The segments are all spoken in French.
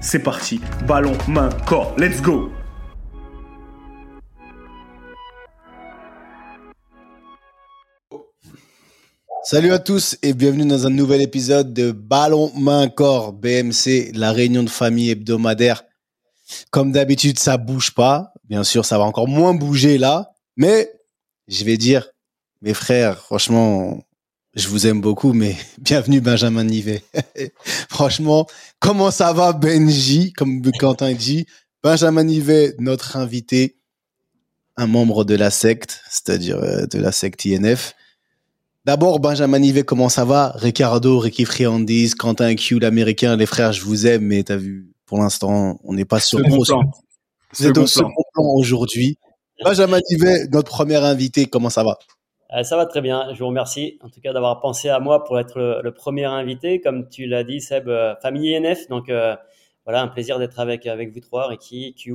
c'est parti. Ballon, main, corps. Let's go Salut à tous et bienvenue dans un nouvel épisode de Ballon, main, corps. BMC, la réunion de famille hebdomadaire. Comme d'habitude, ça bouge pas. Bien sûr, ça va encore moins bouger là. Mais je vais dire, mes frères, franchement, je vous aime beaucoup, mais bienvenue Benjamin Nivet. Franchement, comment ça va Benji, comme Quentin dit? Benjamin Nivet, notre invité, un membre de la secte, c'est-à-dire euh, de la secte INF. D'abord, Benjamin Nivet, comment ça va? Ricardo, Ricky Friandis, Quentin Q, l'américain, les frères, je vous aime, mais t'as vu, pour l'instant, on n'est pas sur Second plan. Vous êtes au Second plan aujourd'hui. Benjamin Nivet, notre premier invité, comment ça va? Ça va très bien, je vous remercie en tout cas d'avoir pensé à moi pour être le, le premier invité. Comme tu l'as dit, Seb, euh, famille INF, donc euh, voilà, un plaisir d'être avec, avec vous trois, Ricky, Q.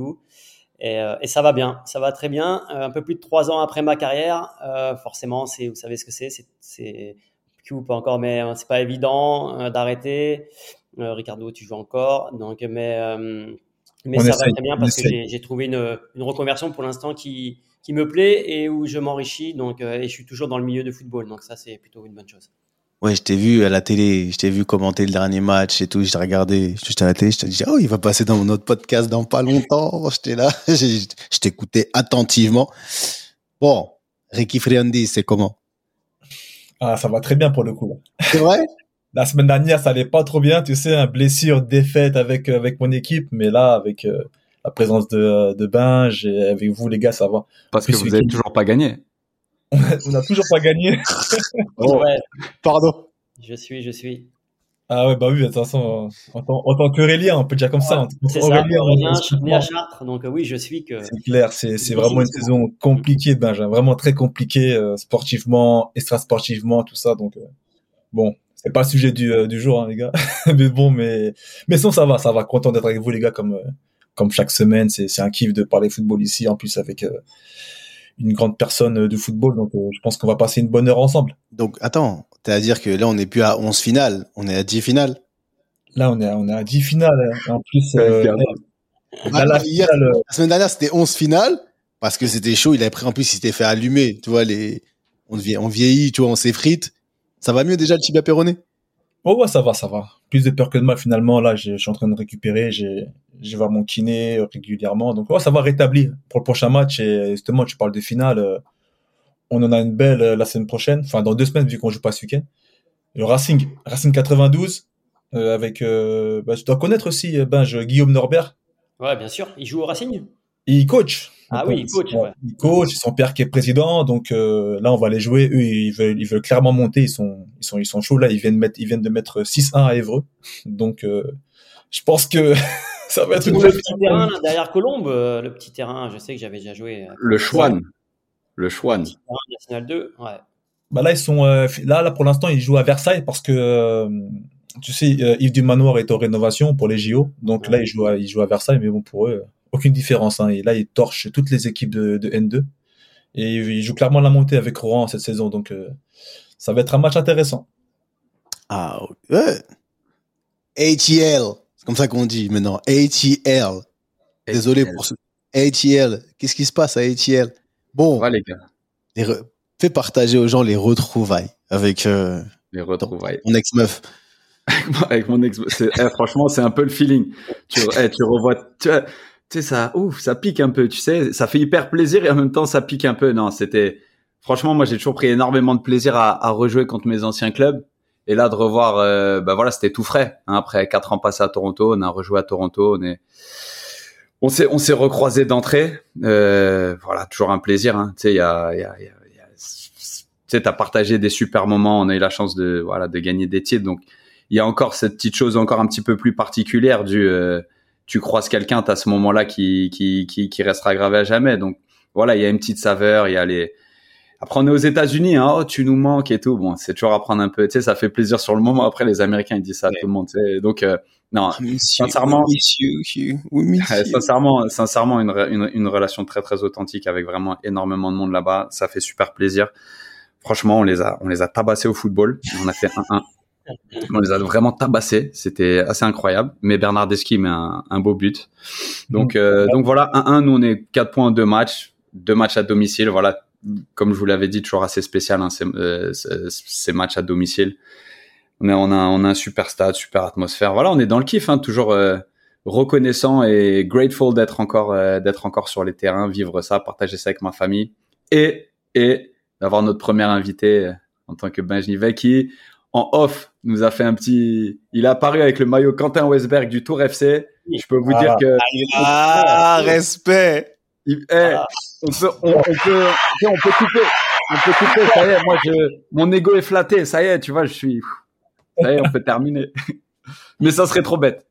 Et, euh, et ça va bien, ça va très bien. Euh, un peu plus de trois ans après ma carrière, euh, forcément, c'est, vous savez ce que c'est, c'est, c'est Q pas encore, mais euh, c'est pas évident euh, d'arrêter. Euh, Ricardo, tu joues encore, donc mais euh, mais On ça va très bien parce que j'ai trouvé une, une reconversion pour l'instant qui qui me plaît et où je m'enrichis. Donc, euh, et je suis toujours dans le milieu de football. Donc, ça, c'est plutôt une bonne chose. Ouais, je t'ai vu à la télé, je t'ai vu commenter le dernier match et tout, je t'ai regardé, j'étais à la télé, je t'ai dit, oh, il va passer dans notre podcast dans pas longtemps. J'étais là, je t'écoutais attentivement. Bon, Ricky Friandi, c'est comment? Ah, ça va très bien pour le coup. C'est vrai? La semaine dernière, ça allait pas trop bien, tu sais, un blessure, défaite avec euh, avec mon équipe, mais là, avec euh, la présence de de Binge et avec vous les gars, ça va. Parce que Plus vous avez week-end. toujours pas gagné. On n'a toujours pas gagné. Oh, Ouais, pardon. je suis, je suis. Ah ouais, bah oui, de toute façon, en tant, en tant qu'Aurélien, on peut dire comme ça. En tant C'est ça, Aurélien, je suis né à. Chartres. Donc, euh, oui, je suis que. C'est clair, c'est c'est vraiment une saison compliquée, Benjamin, vraiment très compliquée euh, sportivement, extra-sportivement, tout ça. Donc euh, bon, c'est pas le sujet du, euh, du jour, hein, les gars. mais bon, mais mais sinon ça va, ça va. Content d'être avec vous, les gars, comme euh, comme chaque semaine. C'est un kiff de parler football ici, en plus avec euh, une grande personne euh, du football. Donc euh, je pense qu'on va passer une bonne heure ensemble. Donc, attends, t'as à dire que là, on n'est plus à 11 finales, on est à 10 finales. Là, on est à- on est à 10 finales. hein. En plus, euh, là, la Attends, hier, finale, la semaine dernière, c'était 11 finales parce que c'était chaud, il avait pris, en plus, il s'était fait allumer, tu vois, les, on, vie- on vieillit, tu vois, on s'effrite. Ça va mieux déjà le tibia péroné? Oh ouais, ça va, ça va. Plus de peur que de mal finalement. Là, je suis en train de récupérer. J'ai, je vais mon kiné régulièrement. Donc ouais, ça va rétablir pour le prochain match. Et justement, tu parles de finale. euh, On en a une belle euh, la semaine prochaine. Enfin, dans deux semaines vu qu'on joue pas ce week-end. Le Racing, Racing 92 euh, avec. Euh, bah, tu dois connaître aussi Benj, Guillaume Norbert. Ouais, bien sûr. Il joue au Racing? Il coach. Ah Donc, oui, il coach, ouais. Il coach. Son père qui est président. Donc euh, là, on va les jouer. Eux, ils veulent, ils veulent clairement monter. Ils sont, ils sont, ils sont chauds là. Ils viennent mettre, ils viennent de mettre 6-1 à Évreux. Donc euh, je pense que ça va être une Le belle petit terrain là, derrière Colombe, euh, le petit terrain, je sais que j'avais déjà joué. Le Chouan. Le Chouan. National 2. Ouais. Bah là, ils sont euh, là, là pour l'instant, ils jouent à Versailles parce que euh, tu sais, euh, Yves du Manoir est en rénovation pour les JO, donc là, ils jouent à, ils jouent à Versailles, mais bon pour eux, aucune différence. Hein. Et là, ils torchent toutes les équipes de, de N2 et ils jouent clairement la montée avec Rouen cette saison, donc euh, ça va être un match intéressant. Ah, ouais. ATL. C'est comme ça qu'on dit maintenant. ATL. Désolé pour ce. ATL. Qu'est-ce qui se passe à ATL? Bon, va les gars. les re- fais partager aux gens les retrouvailles avec euh, Les retrouvailles. ton ex-meuf. avec mon ex. c'est- eh, franchement, c'est un peu le feeling. Tu, eh, tu revois, tu, tu sais, ça, ouf, ça pique un peu, tu sais, ça fait hyper plaisir et en même temps, ça pique un peu. Non, c'était, franchement, moi, j'ai toujours pris énormément de plaisir à, à rejouer contre mes anciens clubs. Et là, de revoir, euh, bah voilà, c'était tout frais. hein. après quatre ans passés à Toronto, on a rejoué à Toronto, on est, on s'est, on s'est recroisé d'entrée. Euh, voilà, toujours un plaisir. Hein. Tu sais, il y a, y a, y a- tu sais, t'as partagé des super moments. On a eu la chance de, voilà, de gagner des titres. Donc, il y a encore cette petite chose encore un petit peu plus particulière du euh, tu croises quelqu'un, tu as ce moment-là qui, qui, qui, qui restera gravé à jamais. Donc voilà, il y a une petite saveur, il y a les après on est aux États-Unis, hein, oh tu nous manques et tout. Bon, c'est toujours à prendre un peu, tu sais, ça fait plaisir sur le moment. Après les Américains ils disent ça à tout le monde, tu sais. Donc euh, non, Sincèrement- monsieur. Ouais, sincèrement, sincèrement, une, une, une relation très très authentique avec vraiment énormément de monde là-bas. Ça fait super plaisir. Franchement, on les a, on les a tabassés au football. On a fait 1-1. On les a vraiment tabassés. C'était assez incroyable. Mais Bernardeschi met un, un beau but. Donc, euh, donc voilà, 1-1. Nous, on est 4 points en deux matchs. Deux matchs à domicile. Voilà. Comme je vous l'avais dit, toujours assez spécial, hein, ces, euh, ces- matchs à domicile. On a, on a, on a un super stade, super atmosphère. Voilà, on est dans le kiff, hein, toujours, euh, reconnaissant et grateful d'être encore euh, d'être encore sur les terrains, vivre ça, partager ça avec ma famille et et d'avoir notre premier invité euh, en tant que Benjnivet qui en off nous a fait un petit il est apparu avec le maillot Quentin Westberg du Tour FC. Je peux vous Ah. dire que Ah, respect. il- eh, on peut on, on peut on peut couper on peut couper ça y est moi je mon ego est flatté ça y est tu vois je suis ça y est on peut terminer mais ça serait trop bête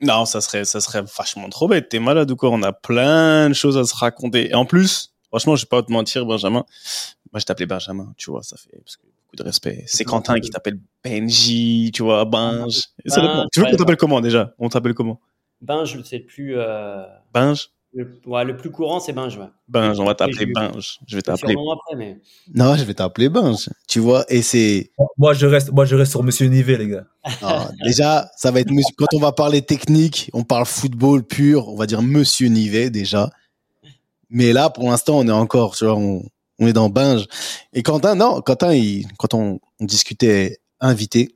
Non, ça serait, ça serait vachement trop bête. T'es malade ou quoi On a plein de choses à se raconter. Et en plus, franchement, je vais pas te mentir, Benjamin. Moi, je t'appelais Benjamin, tu vois, ça fait parce que beaucoup de respect. C'est Quentin qui t'appelle Benji, tu vois, Ben, dépend. Tu veux qu'on t'appelle comment déjà? On t'appelle comment? Binge, c'est le plus, euh, Benj le, ouais, le plus courant, c'est Binge. Ouais. Benj, on va t'appeler Benj. Je vais t'appeler. mais Non, je vais t'appeler Benj. Tu vois, et c'est Moi, je reste, moi, je reste sur Monsieur Nivet, les gars. Non, déjà, ça va être monsieur- quand on va parler technique, on parle football pur, on va dire Monsieur Nivet déjà. Mais là, pour l'instant, on est encore, tu vois, on, on est dans binge. Et Quentin, non, Quentin, quand on, discutait invité,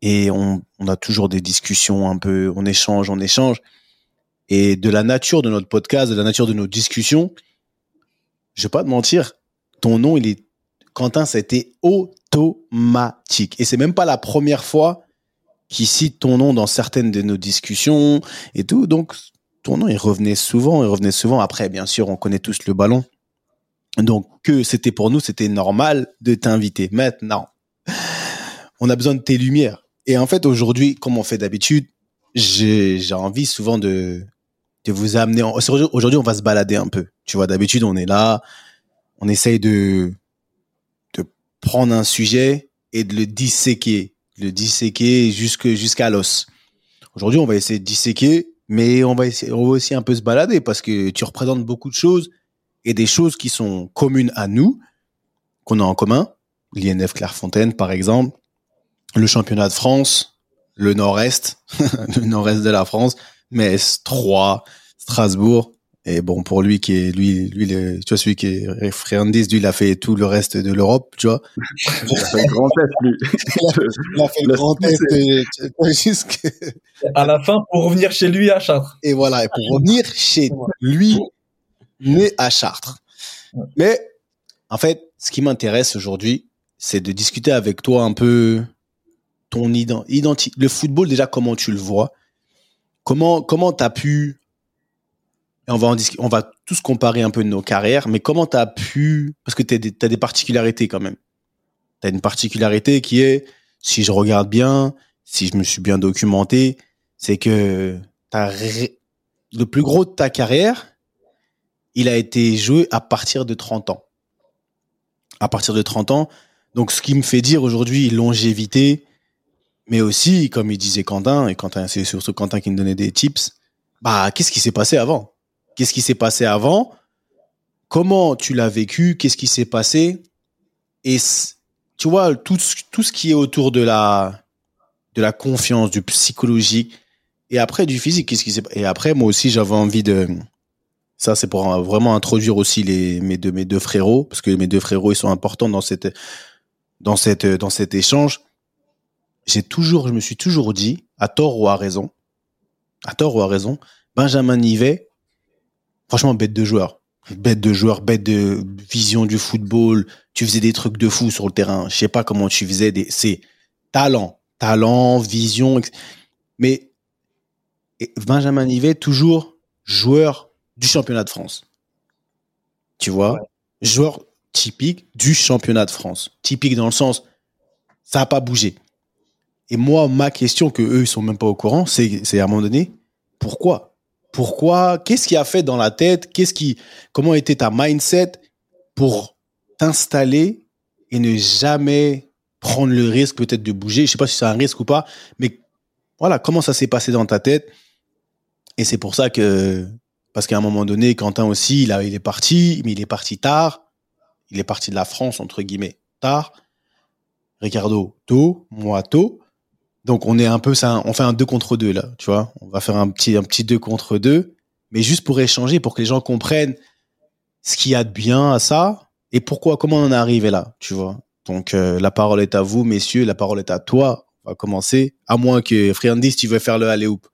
et on, on a toujours des discussions un peu, on échange, on échange. Et de la nature de notre podcast, de la nature de nos discussions, je vais pas te mentir, ton nom, il est Quentin, ça a été automatique. Et c'est même pas la première fois qu'il cite ton nom dans certaines de nos discussions et tout. Donc, ton nom, il revenait souvent, il revenait souvent. Après, bien sûr, on connaît tous le ballon. Donc, que c'était pour nous, c'était normal de t'inviter. Maintenant, on a besoin de tes lumières. Et en fait, aujourd'hui, comme on fait d'habitude, j'ai envie souvent de, de vous amener. en- Aujourd'hui, on va se balader un peu. Tu vois, d'habitude, on est là, on essaye de, de prendre un sujet et de le disséquer, le disséquer jusqu'à l'os. Aujourd'hui, on va essayer de disséquer, mais on va essayer, on va aussi un peu se balader parce que tu représentes beaucoup de choses et des choses qui sont communes à nous, qu'on a en commun. L'INF Clairefontaine, par exemple, le championnat de France, le Nord-Est, le Nord-Est de la France, Metz, Troyes, Strasbourg. Et bon, pour lui qui est, lui, lui, le- tu vois, celui qui est référendiste, lui, il a fait tout le reste de l'Europe, tu vois. Il a fait le grand test, lui. Il a fait le grand test euh, vois, jusque- À la fin, pour revenir chez lui à Chartres. Et voilà, et pour revenir chez lui, né à Chartres. Mais, en fait, ce qui m'intéresse aujourd'hui, c'est de discuter avec toi un peu ton identité. Le football, déjà, comment tu le vois Comment comment t'as pu et on va en on va tous comparer un peu nos carrières, mais comment t'as pu parce que t'as des, des particularités quand même. T'as une particularité qui est, si je regarde bien, si je me suis bien documenté, c'est que t'as ré- le plus gros de ta carrière, il a été joué à partir de 30 ans. À partir de 30 ans. Donc, ce qui me fait dire aujourd'hui longévité, mais aussi, comme il disait Quentin, et Quentin, c'est surtout Quentin qui me donnait des tips, bah, qu'est-ce qui s'est passé avant? Qu'est-ce qui s'est passé avant? Comment tu l'as vécu? Qu'est-ce qui s'est passé? Et tu vois, tout, tout ce qui est autour de la, de la confiance, du psychologique, et après du physique, qu'est-ce qui s'est Et après, moi aussi, j'avais envie de, Ça, c'est pour vraiment introduire aussi les, mes deux, mes deux frérots, parce que mes deux frérots, ils sont importants dans cette, dans cette, dans cet échange. J'ai toujours, je me suis toujours dit, à tort ou à raison, à tort ou à raison, Benjamin Nivet, franchement, bête de joueur. Bête de joueur, bête de vision du football. Tu faisais des trucs de fou sur le terrain. Je sais pas comment tu faisais des, c'est talent, talent, vision. Mais Benjamin Nivet, toujours joueur du championnat de France. Tu vois? Joueur typique du championnat de France. Typique dans le sens, ça n'a pas bougé. Et moi, ma question que eux, ils sont même pas au courant, c'est, c'est à un moment donné, pourquoi? Pourquoi? Qu'est-ce qui a fait dans la tête? Qu'est-ce qui Comment était ta mindset pour t'installer et ne jamais prendre le risque peut-être de bouger? Je sais pas si c'est un risque ou pas, mais voilà, comment ça s'est passé dans ta tête? Et c'est pour ça que parce qu'à un moment donné, Quentin aussi, il, est parti, mais il est parti tard. Il est parti de la France entre guillemets tard. Ricardo tôt, moi tôt. Donc on est un peu ça, on fait un 2 contre 2 là, tu vois. On va faire un petit un petit 2 contre 2, mais juste pour échanger pour que les gens comprennent ce qu'il y a de bien à ça et pourquoi comment on en est arrivé là, tu vois. Donc euh, la parole est à vous messieurs, la parole est à toi. On va commencer à moins que Friandis tu veux faire le aller hoop.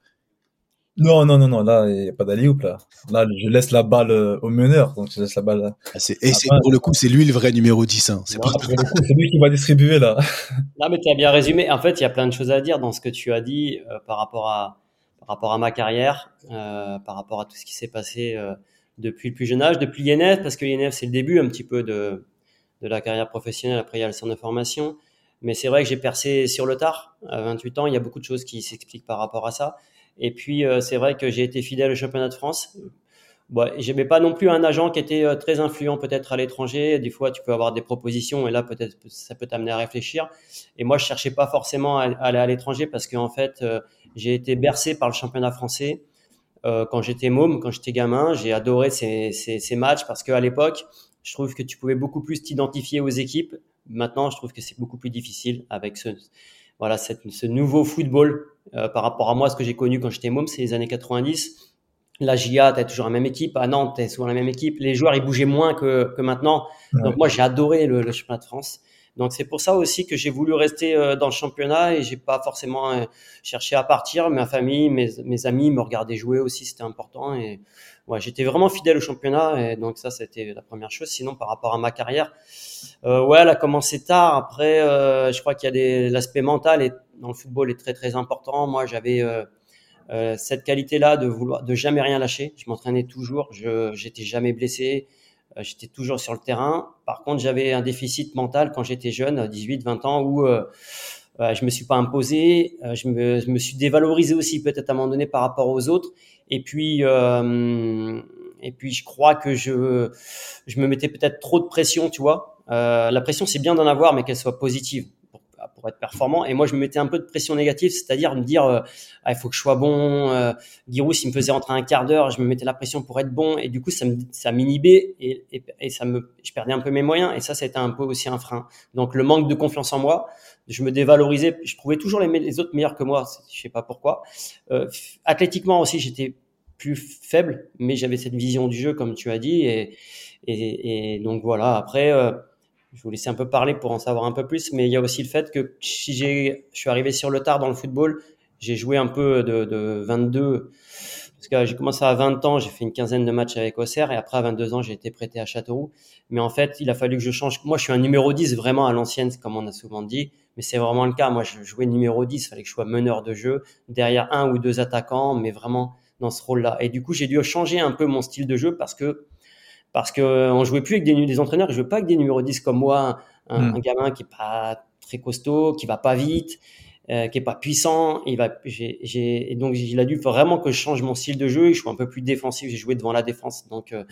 Non, non, non, non, là, il n'y a pas d'alley là. Là, je laisse la balle euh, au meneur, donc je laisse la balle là. Ah, et c'est, pour le coup, c'est lui le vrai numéro 10. Hein. C'est, c'est lui qui va distribuer là. Non, mais tu as bien résumé. En fait, il y a plein de choses à dire dans ce que tu as dit euh, par, rapport à, par rapport à ma carrière, euh, par rapport à tout ce qui s'est passé euh, depuis le plus jeune âge, depuis l'INF, parce que l'INF, c'est le début un petit peu de, de la carrière professionnelle. Après, il y a le centre de formation. Mais c'est vrai que j'ai percé sur le tard. À 28 ans, il y a beaucoup de choses qui s'expliquent par rapport à ça. Et puis, euh, c'est vrai que j'ai été fidèle au championnat de France. Bon, j'aimais pas non plus un agent qui était euh, très influent peut-être à l'étranger. Des fois, tu peux avoir des propositions et là, peut-être, ça peut t'amener à réfléchir. Et moi, je cherchais pas forcément à aller à l'étranger parce qu'en fait, euh, j'ai été bercé par le championnat français quand j'étais môme, quand j'étais gamin. J'ai adoré ces, ces, matchs parce qu'à l'époque, je trouve que tu pouvais beaucoup plus t'identifier aux équipes. Maintenant, je trouve que c'est beaucoup plus difficile avec voilà, cette, ce nouveau football euh, par rapport à moi, ce que j'ai connu quand j'étais môme, c'est les années 90. La GIA, tu toujours la même équipe. À Nantes, tu souvent la même équipe. Les joueurs, ils bougeaient moins que, que maintenant. Donc moi, j'ai adoré le, le, championnat de France. Donc c'est pour ça aussi que j'ai voulu rester euh, dans le championnat et j'ai pas forcément euh, cherché à partir. Ma famille, mes, mes amis me regardaient jouer aussi, c'était important. Et ouais, j'étais vraiment fidèle au championnat et donc ça, c'était la première chose. Sinon, par rapport à ma carrière, euh, ouais, elle a commencé tard. Après, euh, je crois qu'il y a l'aspect mental et dans le football est très très important. Moi, j'avais euh, euh, cette qualité-là de vouloir, de jamais rien lâcher. Je m'entraînais toujours, je j'étais jamais blessé, j'étais toujours sur le terrain. Par contre, j'avais un déficit mental quand j'étais jeune, 18, 20 ans, où euh, je me suis pas imposé, je me, je, me, suis dévalorisé aussi peut-être à un moment donné par rapport aux autres. Et puis, et puis je crois que je, je me mettais peut-être trop de pression, tu vois. la pression, c'est bien d'en avoir, mais qu'elle soit positive être performant. Et moi, je me mettais un peu de pression négative, c'est-à-dire me dire, euh, ah, il faut que je sois bon. Euh, Giroud, s'il me faisait rentrer un quart d'heure, je me mettais la pression pour être bon. Et du coup, ça, ça m'inhibait et, et, et, ça me, je perdais un peu mes moyens. Et ça, c'était un peu aussi un frein. Donc, le manque de confiance en moi, je me dévalorisais. Je trouvais toujours les, les autres meilleurs que moi. Je sais pas pourquoi. Euh, athlétiquement aussi, j'étais plus faible, mais j'avais cette vision du jeu, comme tu as dit. Et, et, et donc voilà. Après. Euh, je vous laisser un peu parler pour en savoir un peu plus, mais il y a aussi le fait que si j'ai, je suis arrivé sur le tard dans le football, j'ai joué un peu de, de 22, parce que j'ai commencé à 20 ans, j'ai fait une quinzaine de matchs avec Auxerre, et après à 22 ans, j'ai été prêté à Châteauroux. Mais en fait, il a fallu que je change. Moi, je suis un numéro 10 vraiment à l'ancienne, comme on a souvent dit, mais c'est vraiment le cas. Moi, je jouais numéro 10, il fallait que je sois meneur de jeu, derrière un ou deux attaquants, mais vraiment dans ce rôle-là. Et du coup, j'ai dû changer un peu mon style de jeu parce que parce que euh, jouait plus avec des, des entraîneurs, je jouais pas avec des numéros 10 comme moi, un, mm. un, gamin qui est pas très costaud, qui va pas vite, euh, qui est pas puissant. Il va, j'ai, et donc il a dû vraiment que je change mon style de jeu. Je suis un peu plus défensif. J'ai joué devant la défense. Donc, euh,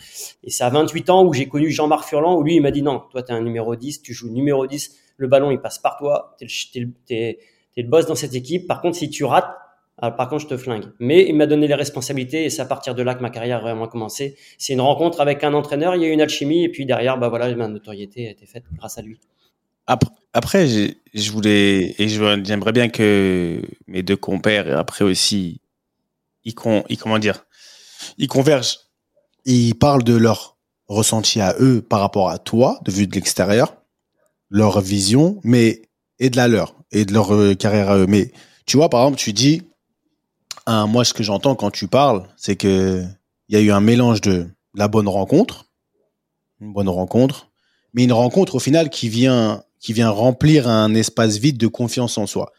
et c'est à 28 ans où j'ai connu Jean-Marc Furlan où lui il m'a dit non, toi tu es un numéro 10, tu joues numéro 10, le ballon il passe par toi, t'es le, t'es, t'es le boss dans cette équipe. Par contre, si tu rates, alors, par contre, je te flingue. Mais il m'a donné les responsabilités et c'est à partir de là que ma carrière a vraiment commencé. C'est une rencontre avec un entraîneur, il y a eu une alchimie et puis derrière, bah voilà, ma notoriété a été faite grâce à lui. Après, je voulais et j'aimerais bien que mes deux compères et après aussi, ils, con, ils comment dire, ils convergent ils parlent de leur ressenti à eux par rapport à toi, de vue de l'extérieur, leur vision, mais et de la leur et de leur euh, carrière à eux. Mais tu vois, par exemple, tu dis, moi, ce que j'entends quand tu parles, c'est que il y a eu un mélange de la bonne rencontre, une bonne rencontre, mais une rencontre au final qui vient qui vient remplir un espace vide de confiance en soi.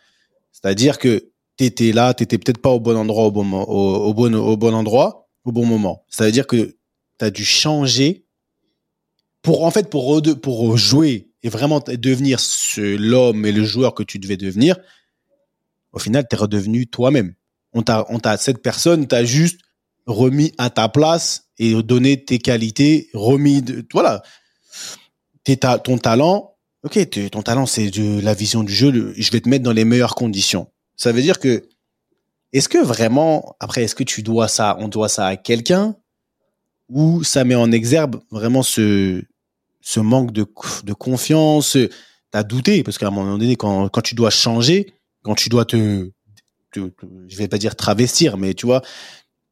C'est-à-dire que tu étais là, tu n'étais peut-être pas au bon endroit au bon, au, bon, endroit au bon moment. Ça veut dire que tu as dû changer pour en fait pour pour jouer et vraiment devenir l'homme et le joueur que tu devais devenir. Au final, tu es redevenu toi-même. On t'a t'a cette personne t'a juste remis à ta place et donné tes qualités, remis de voilà. T'es ton talent ok, ton talent, c'est de la vision du jeu, je vais te mettre dans les meilleures conditions. Ça veut dire que, est-ce que vraiment, après, est-ce que tu dois ça, on doit ça à quelqu'un, ou ça met en exergue vraiment ce, ce manque de, de confiance, t'as douté, parce qu'à un moment donné, quand, quand tu dois changer, quand tu dois te, te, te je vais pas dire travestir, mais tu vois,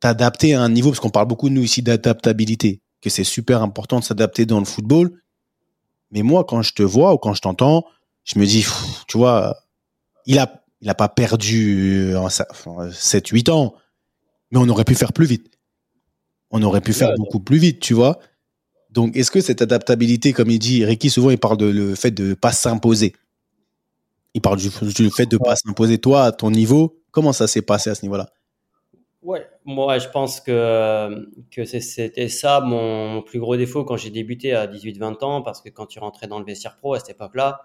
t'adapter à un niveau, parce qu'on parle beaucoup, nous, ici, d'adaptabilité, que c'est super important de s'adapter dans le football, mais moi, quand je te vois ou quand je t'entends, je me dis, tu vois, il a, il a pas perdu 7, 8 ans, mais on aurait pu faire plus vite. On aurait pu faire beaucoup plus vite, tu vois. Donc, est-ce que cette adaptabilité, comme il dit, Ricky, souvent, il parle de le fait de pas s'imposer. Il parle du, du fait de pas s'imposer. Toi, à ton niveau, comment ça s'est passé à ce niveau-là? Ouais, moi je pense que, que c'était ça mon, plus gros défaut quand j'ai débuté à 18-20 ans, parce que quand tu rentrais dans le vestiaire pro à cette époque-là,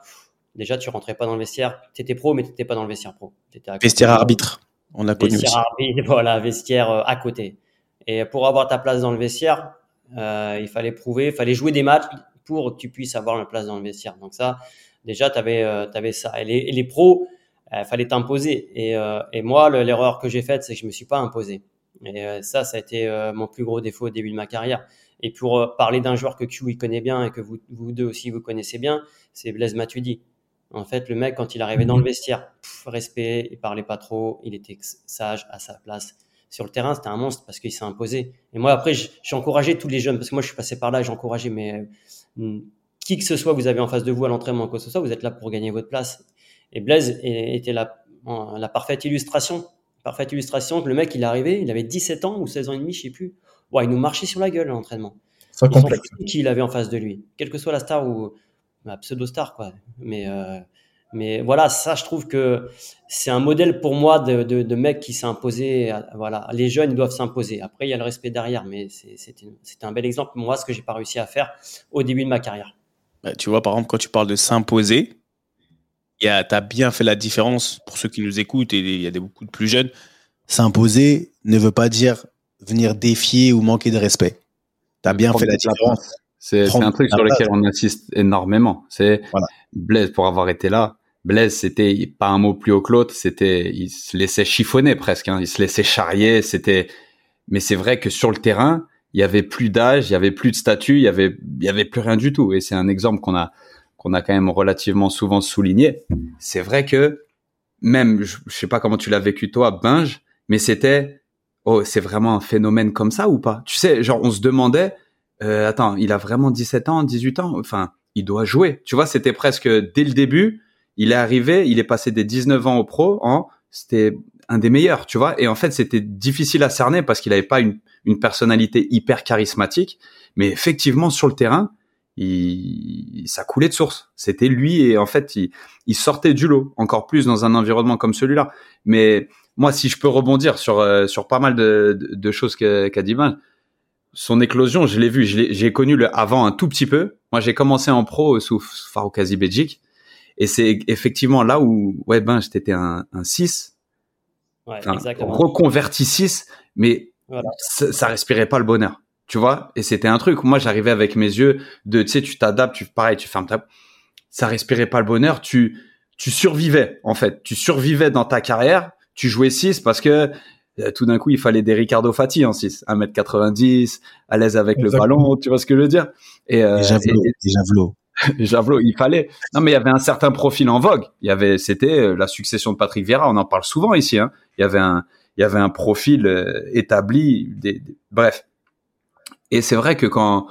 déjà tu rentrais pas dans le vestiaire, tu étais pro mais tu n'étais pas dans le vestiaire pro. Vestiaire arbitre, on a connu vestiaire Arbitre, voilà, vestiaire euh, à côté. Et pour avoir ta place dans le vestiaire, euh, il fallait prouver, il fallait jouer des matchs pour que tu puisses avoir une place dans le vestiaire. Donc ça, déjà, tu avais, euh, avais, ça. Et les, et les pros, il euh, fallait t'imposer. Et, euh, et moi, l'erreur que j'ai faite, c'est que je me suis pas imposé. Et euh, ça, ça a été mon plus gros défaut au début de ma carrière. Et pour parler d'un joueur que Q connaît bien et que vous, vous deux aussi vous connaissez bien, c'est Blaise Matuidi. En fait, le mec, quand il arrivait dans le vestiaire, respect, il parlait pas trop, il était sage à sa place. Sur le terrain, c'était un monstre parce qu'il s'est imposé. Et moi, après, j'ai encouragé tous les jeunes parce que moi, je suis passé par là, j'ai encouragé, mais qui que ce soit, vous avez en face de vous à l'entraînement, quoi que ce soit, vous êtes là pour gagner votre place. Et Blaise était la, la parfaite illustration. Parfaite illustration que le mec, il est arrivé, il avait 17 ans ou 16 ans et demi, je sais plus. Ouais, il nous marchait sur la gueule à l'entraînement. Ça complexe. Qui il avait en face de lui, quelle que soit la star ou la pseudo-star, quoi. Mais, euh, mais voilà, ça, je trouve que c'est un modèle pour moi de, de, de mec qui s'est imposé. Voilà, les jeunes, ils doivent s'imposer. Après, il y a le respect derrière, mais c'était un bel exemple, moi, ce que j'ai pas réussi à faire au début de ma carrière. Bah, tu vois, par exemple, quand tu parles de s'imposer, tu as bien fait la différence pour ceux qui nous écoutent et il y a des, beaucoup de plus jeunes. S'imposer ne veut pas dire venir défier ou manquer de respect. Tu as bien fait la différence. C'est un truc sur lequel on insiste énormément. C'est Blaise, pour avoir été là, Blaise, c'était pas un mot plus haut que l'autre, c'était, il se laissait chiffonner presque, hein. il se laissait charrier, c'était, mais c'est vrai que sur le terrain, il y avait plus d'âge, il y avait plus de statut, il y avait, il y avait plus rien du tout. Et c'est un exemple qu'on a, qu'on a quand même relativement souvent souligné, c'est vrai que même, je, sais pas comment tu l'as vécu toi, Binge, mais c'était, oh, c'est vraiment un phénomène comme ça ou pas? Tu sais, genre on se demandait, euh, attends, il a vraiment 17 ans, 18 ans, enfin, il doit jouer. Tu vois, c'était presque dès le début, il est arrivé, il est passé des 19 ans au pro en, c'était un des meilleurs, tu vois? Et en fait, c'était difficile à cerner parce qu'il n'avait pas une, une personnalité hyper charismatique, mais effectivement sur le terrain, il, ça coulait de source. C'était lui et en fait, il, il, sortait du lot, encore plus dans un environnement comme celui-là. Mais moi, si je peux rebondir sur euh, sur pas mal de, de, choses qu'a qu dit son éclosion, je l'ai vu, j'ai connu le avant un tout petit peu. Moi, j'ai commencé en pro sous Farouk Belgique. Et c'est effectivement là où, ouais, ben, j'étais un, un 6. Ouais, reconverti 6, mais ça, ça respirait pas le bonheur tu vois? Et c'était un truc. Moi j'arrivais avec mes yeux de tu sais tu t'adaptes tu pareil tu fermes ta ça respirait pas le bonheur. Tu tu survivais en fait. Tu survivais dans ta carrière. Tu jouais 6 parce que euh, tout d'un coup il fallait des Ricardo Fati en 6 1m90 à l'aise avec le ballon tu vois ce que je veux dire? Et, euh, javelot, javelot. il fallait. Non mais il y avait un certain profil en vogue. Il y avait c'était euh, la succession de Patrick Vieira. On en parle souvent ici hein. Il y avait un il y avait un profil euh, établi des, bref Et c'est vrai que quand,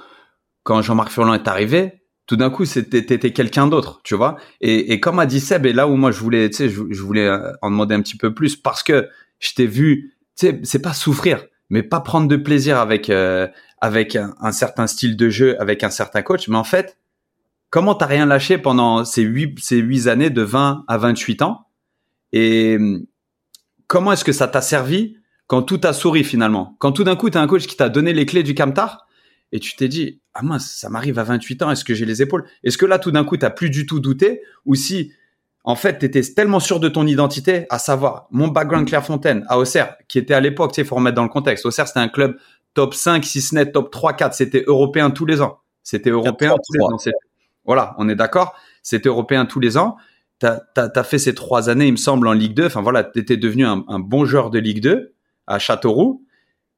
quand Jean-Marc Furlan est arrivé, tout d'un coup, c'était quelqu'un d'autre, tu vois. Et, et comme a dit Seb, et là où moi je voulais, tu sais, je, je voulais euh, en demander un petit peu plus parce que je t'ai vu, tu sais, c'est pas souffrir, mais pas prendre de plaisir avec euh, avec un, un, certain style de jeu, avec un certain coach. Mais en fait, comment t'as rien lâché pendant ces huit ces huit années de 20 à 28 ans? Et comment est-ce que ça t'a servi quand tout a souri finalement Quand tout d'un coup, t'as un coach qui t'a donné les clés du Camtar et tu t'es dit ah mince, ça m'arrive à 28 ans, est-ce que j'ai les épaules? Est-ce que là tout d'un coup t'as plus du tout douté ou si en fait t'étais tellement sûr de ton identité, à savoir mon background Clairefontaine à Auxerre, qui était à l'époque, tu sais, faut remettre dans le contexte. Auxerre c'était un club top 5, si ce n'est top 3, 4, c'était européen tous les ans. C'était européen 4, tous les ans. Voilà, on est d'accord. C'était européen tous les ans. T'as as, fait ces trois années, il me semble, en Ligue 2. Enfin voilà, t'étais devenu un, un bon joueur de Ligue 2 à Châteauroux.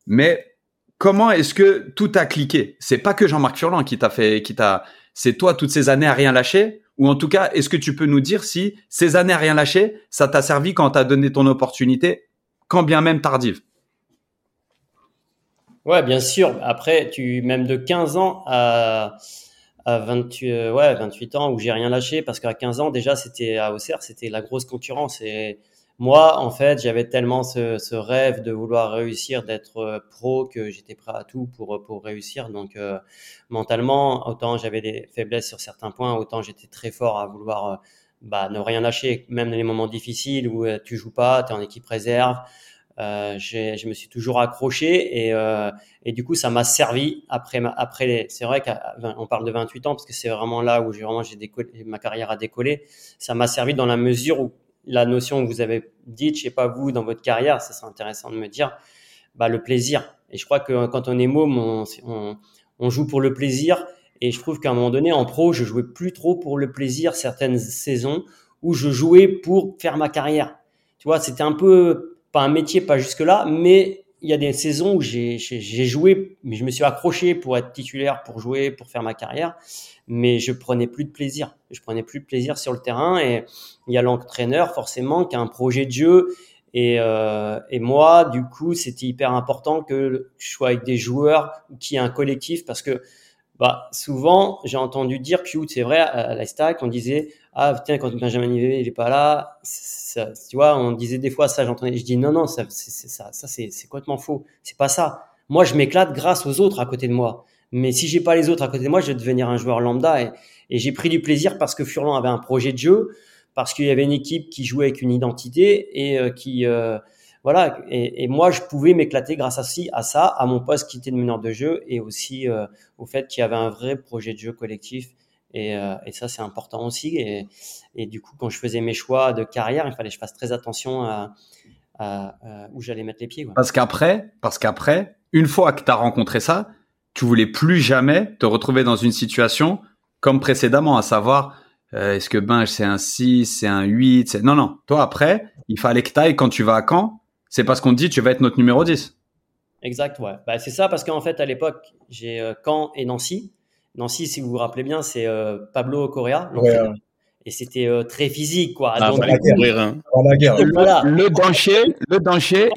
Mais comment est-ce que tout a cliqué? C'est pas que Jean-Marc Furlan qui t'a fait, qui t'a, c'est toi toutes ces années à rien lâcher? Ou en tout cas, est-ce que tu peux nous dire si ces années à rien lâcher, ça t'a servi quand t'as donné ton opportunité, quand bien même tardive? Ouais, bien sûr. Après, tu même de 15 ans à à 28, euh, ouais, 28 ans où j'ai rien lâché parce qu'à 15 ans déjà c'était à Auxerre, c'était la grosse concurrence et moi, en fait, j'avais tellement ce, ce, rêve de vouloir réussir, d'être euh, pro, que j'étais prêt à tout pour pour réussir. Donc, euh, mentalement, autant j'avais des faiblesses sur certains points, autant j'étais très fort à vouloir euh, bah, ne rien lâcher, même dans les moments difficiles où euh, tu joues pas, tu es en équipe réserve. je me suis toujours accroché et, et du coup, ça m'a servi après après les. C'est vrai qu'on parle de 28 ans parce que c'est vraiment là où j'ai vraiment j'ai ma carrière a décollé. Ça m'a servi dans la mesure où la notion que vous avez dite, je sais pas vous, dans votre carrière, ça serait intéressant de me dire, bah, le plaisir. Et je crois que quand on est môme, on, on, joue pour le plaisir. Et je trouve qu'à un moment donné, en pro, je jouais plus trop pour le plaisir certaines saisons où je jouais pour faire ma carrière. Tu vois, c'était un peu, pas un métier, pas jusque là, mais il y a des saisons où j'ai joué, mais je me suis accroché pour être titulaire, pour jouer, pour faire ma carrière mais je prenais plus de plaisir. Je prenais plus de plaisir sur le terrain et il y a l'entraîneur forcément qui a un projet de jeu et, euh, et moi du coup c'était hyper important que je sois avec des joueurs y ait un collectif parce que bah souvent j'ai entendu dire que c'est vrai à la stack on disait ah putain quand Benjamin Ivé il est pas là tu vois on disait des fois ça j'entendais je dis non non ça c'est ça c'est complètement faux c'est pas ça moi je m'éclate grâce aux autres à côté de moi mais si j'ai pas les autres à côté de moi, je vais devenir un joueur lambda. Et, et j'ai pris du plaisir parce que Furlan avait un projet de jeu, parce qu'il y avait une équipe qui jouait avec une identité et euh, qui euh, voilà. Et, moi, je pouvais m'éclater grâce à, à ça, à mon poste qui était de meneur de jeu et aussi euh, au fait qu'il y avait un vrai projet de jeu collectif. Et, euh, ça, c'est important aussi. Et, du coup, quand je faisais mes choix de carrière, il fallait que je fasse très attention à, où j'allais mettre les pieds. Parce qu'après, parce qu'après, une fois que tu as rencontré ça, tu voulais plus jamais te retrouver dans une situation comme précédemment, à savoir, euh, est-ce que ben c'est un 6, c'est un 8, c'est... non, non. Toi, après, il fallait que tu quand tu vas à Caen, c'est parce qu'on dit tu vas être notre numéro 10. Exact, ouais. Bah, c'est ça parce qu'en fait, à l'époque, j'ai euh, Caen et Nancy. Nancy, si vous vous rappelez bien, c'est euh, Pablo Correa. Ouais. Et c'était euh, très physique, quoi. Ah, Donc, la guerre, hein. la guerre. Le, Voilà. le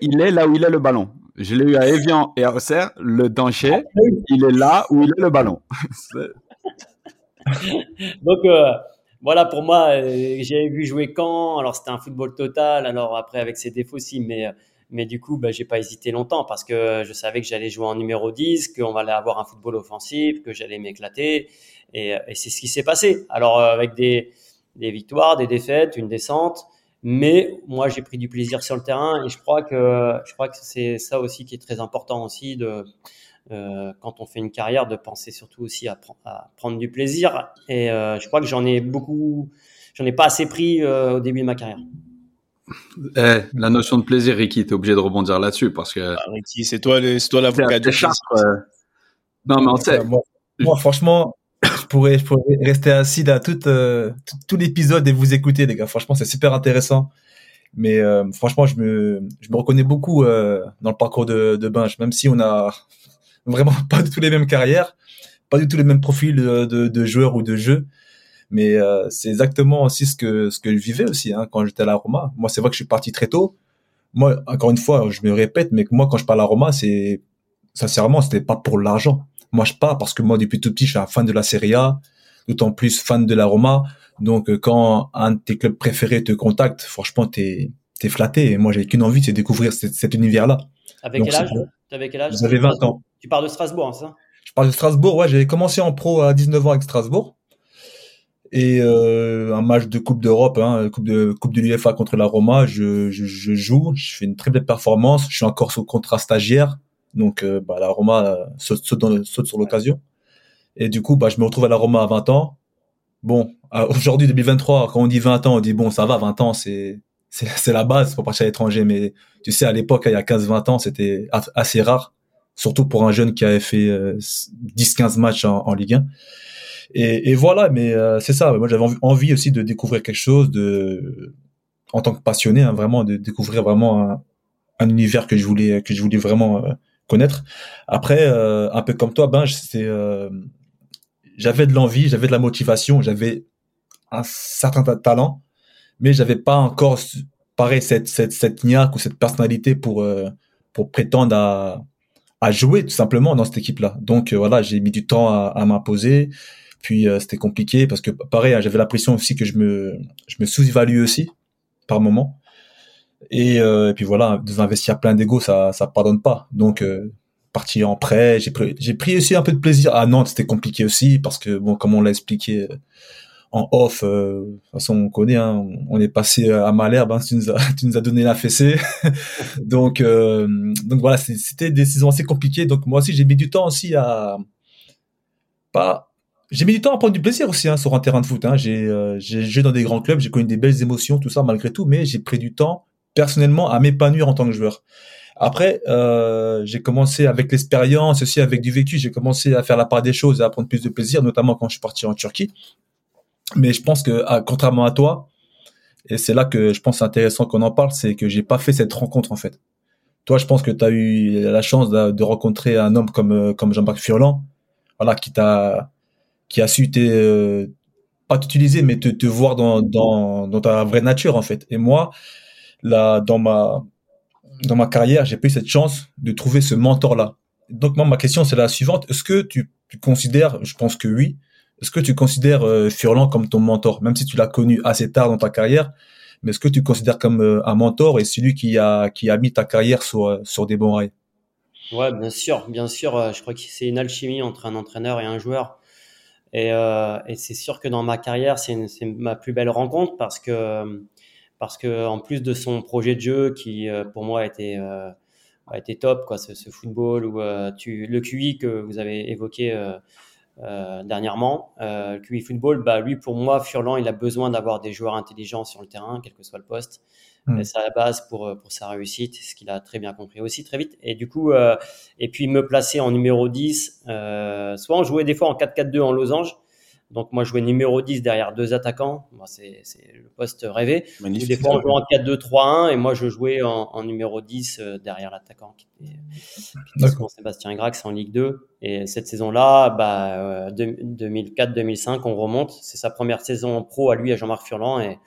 il est là où il est le ballon. Je l'ai eu à Evian et à Auxerre. Le dancher, il est là où il est le ballon. Donc euh, voilà, pour moi, euh, j'ai vu jouer Caen. Alors c'était un football total. Alors après avec ses défauts aussi, mais mais du coup, bah, j'ai pas hésité longtemps parce que je savais que j'allais jouer en numéro 10, qu'on allait avoir un football offensif, que j'allais m'éclater. Et, et c'est ce qui s'est passé. Alors euh, avec des des victoires, des défaites, une descente. Mais moi, j'ai pris du plaisir sur le terrain et je crois que je crois que c'est ça aussi qui est très important aussi de euh, quand on fait une carrière de penser surtout aussi à, pr à prendre du plaisir. Et euh, je crois que j'en ai beaucoup, j'en ai pas assez pris euh, au début de ma carrière. Eh, la notion de plaisir, Ricky, t'es obligé de rebondir là-dessus parce que Ah, Ricky, c'est toi, le- c'est toi l'avocat du Non, mais on sait. Euh, moi, moi, franchement, je pourrais, je pourrais rester assis à tout, euh, tout, tout l'épisode et vous écouter, les gars. Franchement, c'est super intéressant. Mais euh, franchement, je me, je me reconnais beaucoup euh, dans le parcours de, de Binge, même si on a vraiment pas du tout les mêmes carrières, pas du tout les mêmes profils de, de, de joueurs ou de jeux. Mais euh, c'est exactement aussi ce que ce que je vivais aussi hein, quand j'étais à la Roma. Moi, c'est vrai que je suis parti très tôt. Moi, encore une fois, je me répète, mais moi, quand je parle à Roma, c'est sincèrement, c'était pas pour l'argent. moi je pars parce que moi depuis tout petit je suis un fan de la Serie A, d'autant plus fan de la Roma. Donc euh, quand un de tes clubs préférés te contacte, franchement t'es t'es flatté. Et moi j'ai qu'une envie, c'est découvrir cet, cet univers-là. Avec. T'avais quel âge? J'avais 20 ans. Tu pars de Strasbourg, hein, ça? Je parle de Strasbourg, ouais, j'ai commencé en pro à 19 ans avec Strasbourg. Et euh, un match de Coupe d'Europe, hein, Coupe de Coupe de l'UEFA contre la Roma, je, je, je joue, je fais une très belle performance, je suis encore sous contrat stagiaire, donc euh, bah, la Roma euh, saute, saute, saute sur l'occasion. Et du coup, bah, je me retrouve à la Roma à 20 ans. Bon, aujourd'hui 2023, quand on dit 20 ans, on dit bon, ça va, 20 ans, c'est c'est la base pour partir à l'étranger, mais tu sais, à l'époque, il y a 15-20 ans, c'était assez rare, surtout pour un jeune qui avait fait euh, 10-15 matchs en, Ligue 1. Et, voilà, mais euh, c'est ça. Moi, j'avais envie, aussi de découvrir quelque chose, de, en tant que passionné, hein, vraiment, de découvrir vraiment un, un univers que je voulais, que je voulais vraiment euh, connaître. Après, euh, un peu comme toi, ben, c'est, euh, j'avais de l'envie, j'avais de la motivation, j'avais un certain ta- talent, mais j'avais pas encore, pareil, cette, cette, cette niaque ou cette personnalité pour, euh, pour prétendre à, à jouer tout simplement dans cette équipe-là. Donc euh, voilà, j'ai mis du temps à, à m'imposer. Puis euh, c'était compliqué parce que pareil, hein, j'avais l'impression aussi que je me je me sous-évalue aussi par moment. Et, euh, et puis voilà, dans un vestiaire plein d'ego, ça ça pardonne pas. Donc euh, parti en prêt, j'ai pris j'ai pris aussi un peu de plaisir. À Nantes, c'était compliqué aussi parce que bon, comme on l'a expliqué euh, en off, euh, de toute façon on connaît, hein, on, est passé à Malherbe, hein, tu nous as tu nous as donné la fessée. donc euh, donc voilà, c'était des saisons assez compliquées. Donc moi aussi j'ai mis du temps aussi à pas j'ai mis du temps à prendre du plaisir aussi hein, sur un terrain de foot. Hein. J'ai euh, joué dans des grands clubs, j'ai connu des belles émotions, tout ça malgré tout, mais j'ai pris du temps personnellement à m'épanouir en tant que joueur. Après, euh, j'ai commencé avec l'expérience, aussi avec du vécu, j'ai commencé à faire la part des choses et à prendre plus de plaisir, notamment quand je suis parti en Turquie. Mais je pense que, à- contrairement à toi, et c'est là que je pense intéressant qu'on en parle, c'est que j'ai pas fait cette rencontre en fait. Toi, je pense que tu as eu la chance de, rencontrer un homme comme euh, comme Jean-Marc Furlan, voilà, qui t'a qui a su t'es, euh, pas t'utiliser, mais te, te voir dans, dans, dans ta vraie nature, en fait. Et moi, là, dans ma, dans ma carrière, j'ai pas eu cette chance de trouver ce mentor-là. Donc, moi, ma question, c'est la suivante. Est-ce que tu considères, je pense que oui, est-ce que tu considères euh, Furlan comme ton mentor, même si tu l'as connu assez tard dans ta carrière, mais est-ce que tu considères comme euh, un mentor et celui qui a, qui a mis ta carrière sur, euh, sur des bons rails? Ouais, bien sûr, bien sûr. Je crois que c'est une alchimie entre un entraîneur et un joueur. Et, et c'est sûr que dans ma carrière, c'est ma plus belle rencontre parce que, parce que en plus de son projet de jeu qui, pour moi, était, a été top, quoi, ce, football ou le QI que vous avez évoqué euh, dernièrement, euh, QI football, bah, lui, pour moi, Furlan, il a besoin d'avoir des joueurs intelligents sur le terrain, quel que soit le poste. Mm. Et C'est la base pour, euh, pour sa réussite, ce qu'il a très bien compris aussi très vite. Et du coup, euh, et puis me placer en numéro 10, euh, soit on jouait des fois en 4-4-2 en losange. Donc moi, je jouais numéro 10 derrière deux attaquants. Moi, c'est le poste rêvé. Ou des Magnifique. fois, on jouait en 4-2-3-1 et moi, je jouais en, en numéro 10 euh, derrière l'attaquant qui était, qui était Sébastien Grax en Ligue 2. Et cette saison-là, bah, euh, deux- 2004-2005, on remonte. C'est sa première saison en pro à lui, à Jean-Marc Furlan. Et,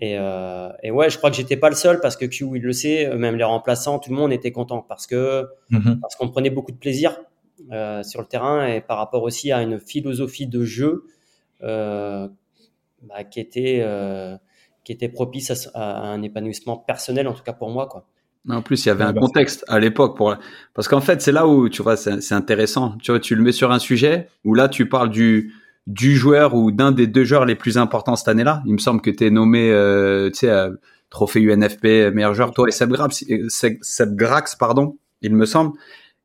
et, euh, et ouais, je crois que j'étais pas le seul parce que Q, il le sait, même les remplaçants, tout le monde était content parce que Mhm. parce qu'on prenait beaucoup de plaisir euh, sur le terrain et par rapport aussi à une philosophie de jeu euh, bah, qui était euh, qui était propice à, un épanouissement personnel en tout cas pour moi quoi. En plus, il y avait un contexte à l'époque pour parce qu'en fait, c'est là où tu vois, c'est intéressant. Tu vois, tu le mets sur un sujet où là, tu parles du du joueur ou d'un des deux joueurs les plus importants cette année-là. Il me semble que tu es nommé, tu sais, trophée UNFP meilleur joueur, toi et Seb Grax, Seb Grax, pardon, il me semble.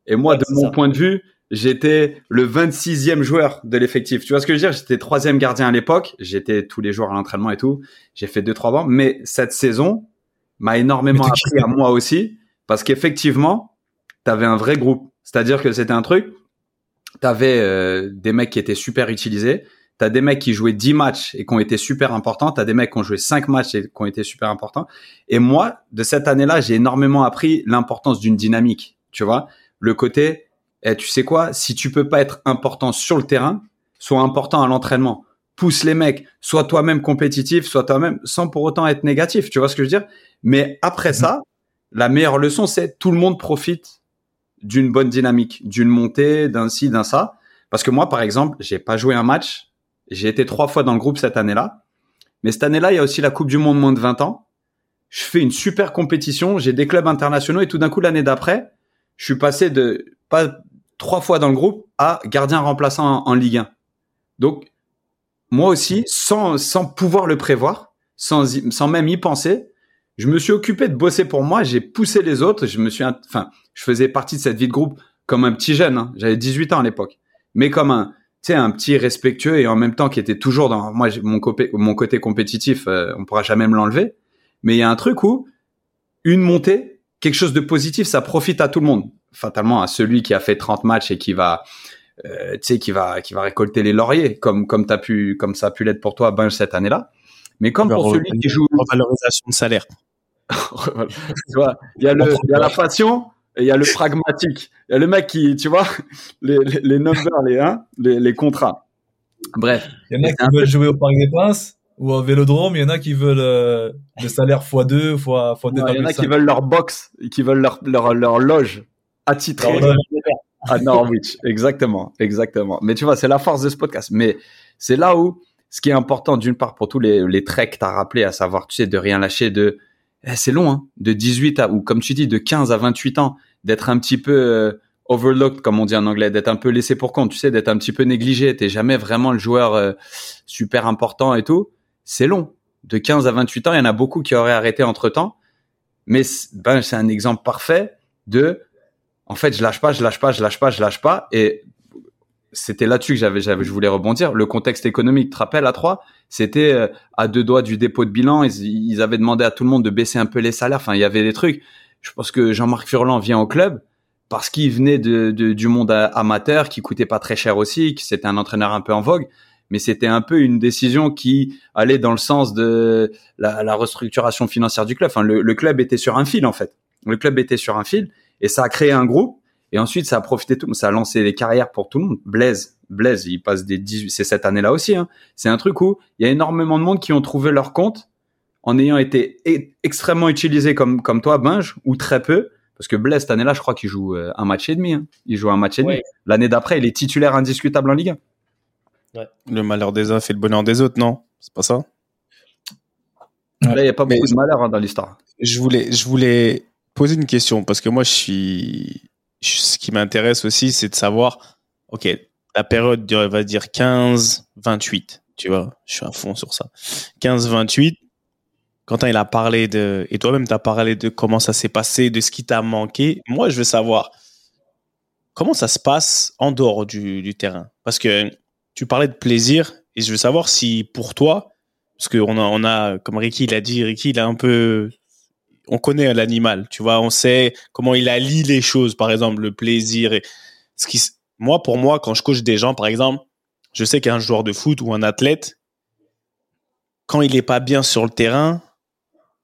Et moi, Ouais, de mon ça. point de vue, j'étais le 26e joueur de l'effectif. Tu vois ce que je veux dire? J'étais troisième gardien à l'époque. J'étais tous les jours à l'entraînement et tout. J'ai fait deux trois bancs, mais cette saison m'a énormément appris à moi aussi parce qu'effectivement, tu avais un vrai groupe. C'est-à-dire que c'était un truc, tu avais des mecs qui étaient super utilisés, tu as des mecs qui jouaient 10 matchs et qui ont été super importants, tu as des mecs qui ont joué 5 matchs et qui ont été super importants. Et moi, de cette année-là, j'ai énormément appris l'importance d'une dynamique, tu vois, le côté eh, tu sais quoi, si tu peux pas être important sur le terrain, sois important à l'entraînement. Pousse les mecs, sois toi-même compétitif, sois toi-même sans pour autant être négatif, tu vois ce que je veux dire? Mais après ça, la meilleure leçon, c'est tout le monde profite d'une bonne dynamique, d'une montée, d'un ci, d'un ça. Parce que moi, par exemple, j'ai pas joué un match. J'ai été trois fois dans le groupe cette année-là. Mais cette année-là, il y a aussi la Coupe du Monde moins de 20 ans. Je fais une super compétition. J'ai des clubs internationaux et tout d'un coup, l'année d'après, je suis passé de pas trois fois dans le groupe à gardien remplaçant en, Ligue 1. Donc, moi aussi, sans, sans pouvoir le prévoir, sans, sans même y penser, je me suis occupé de bosser pour moi, j'ai poussé les autres, je me suis, enfin, je faisais partie de cette vie de groupe comme un petit jeune, hein. j'avais 18 ans à l'époque, mais comme un, tu sais, un petit respectueux et en même temps qui était toujours dans, moi, mon côté, mon côté compétitif, euh, on pourra jamais me l'enlever, mais il y a un truc où une montée, quelque chose de positif, ça profite à tout le monde, fatalement à celui qui a fait 30 matchs et qui va, euh, tu sais, qui va, qui va récolter les lauriers, comme, comme t'as pu, comme ça a pu l'être pour toi, ben, cette année-là. Mais comme pour celui qui joue. Valorisation de salaire. tu vois, il y a le, il y a la passion et il y a le pragmatique. Il y a le mec qui, tu vois, les, les, les numbers, les, hein, les, les contrats. Bref. Il y en a qui veulent jouer au Parc des Princes ou au Vélodrome. Il y en a qui veulent euh, le salaire x2, x, x2. il y en a qui veulent leur box, qui veulent leur, leur, leur loge attitrée à Norwich. exactement, exactement. Mais tu vois, c'est la force de ce podcast. Mais c'est là où, ce qui est important d'une part pour tous les, les traits que tu as rappelés, à savoir, tu sais, de rien lâcher, de eh, c'est long, hein, de 18 à, ou comme tu dis, de 15 à 28 ans, d'être un petit peu euh, overlooked, comme on dit en anglais, d'être un peu laissé pour compte, tu sais, d'être un petit peu négligé, t'es jamais vraiment le joueur euh, super important et tout, c'est long. De 15 à 28 ans, il y en a beaucoup qui auraient arrêté entre temps, mais ben, c'est un exemple parfait de, en fait, je lâche pas, je lâche pas, je lâche pas, je lâche pas, et c'était là-dessus que j'avais, je voulais rebondir. Le contexte économique, tu te rappelles, à trois, c'était euh, à deux doigts du dépôt de bilan. Ils, avaient demandé à tout le monde de baisser un peu les salaires. Enfin, il y avait des trucs. Je pense que Jean-Marc Furlan vient au club parce qu'il venait de, du monde amateur, qui coûtait pas très cher aussi, qui c'était un entraîneur un peu en vogue. Mais c'était un peu une décision qui allait dans le sens de la, la restructuration financière du club. Enfin, le, le club était sur un fil en fait. Le club était sur un fil et ça a créé un groupe et ensuite, ça a profité tout, ça a lancé des carrières pour tout le monde. Blaise, Blaise, il passe des 18, c'est cette année-là aussi. Hein. C'est un truc où il y a énormément de monde qui ont trouvé leur compte en ayant été extrêmement utilisé comme comme toi, Binge, ou très peu. Parce que Blaise, cette année-là, je crois qu'il joue euh, un match et demi. Hein. Il joue un match et demi. L'année d'après, il est titulaire indiscutable en Ligue 1. Ouais. Le malheur des uns fait le bonheur des autres, non? C'est pas ça? Là, il n'y a pas beaucoup de malheur hein, dans l'histoire. Je voulais, je voulais poser une question parce que moi, je suis, ce qui m'intéresse aussi, c'est de savoir, OK, la période, on va dire 15-28, tu vois, je suis à fond sur ça. 15-28, Quentin, il a parlé de, et toi-même, tu as parlé de comment ça s'est passé, de ce qui t'a manqué. Moi, je veux savoir, comment ça se passe en dehors du, du terrain? Parce que tu parlais de plaisir, et je veux savoir si pour toi, parce qu'on a, on a, comme Ricky l'a dit, Ricky, il a un peu on connaît l'animal, tu vois, on sait comment il allie les choses, par exemple le plaisir ce qui moi pour moi quand je coach des gens par exemple, je sais qu'un joueur de foot ou un athlète quand il est pas bien sur le terrain,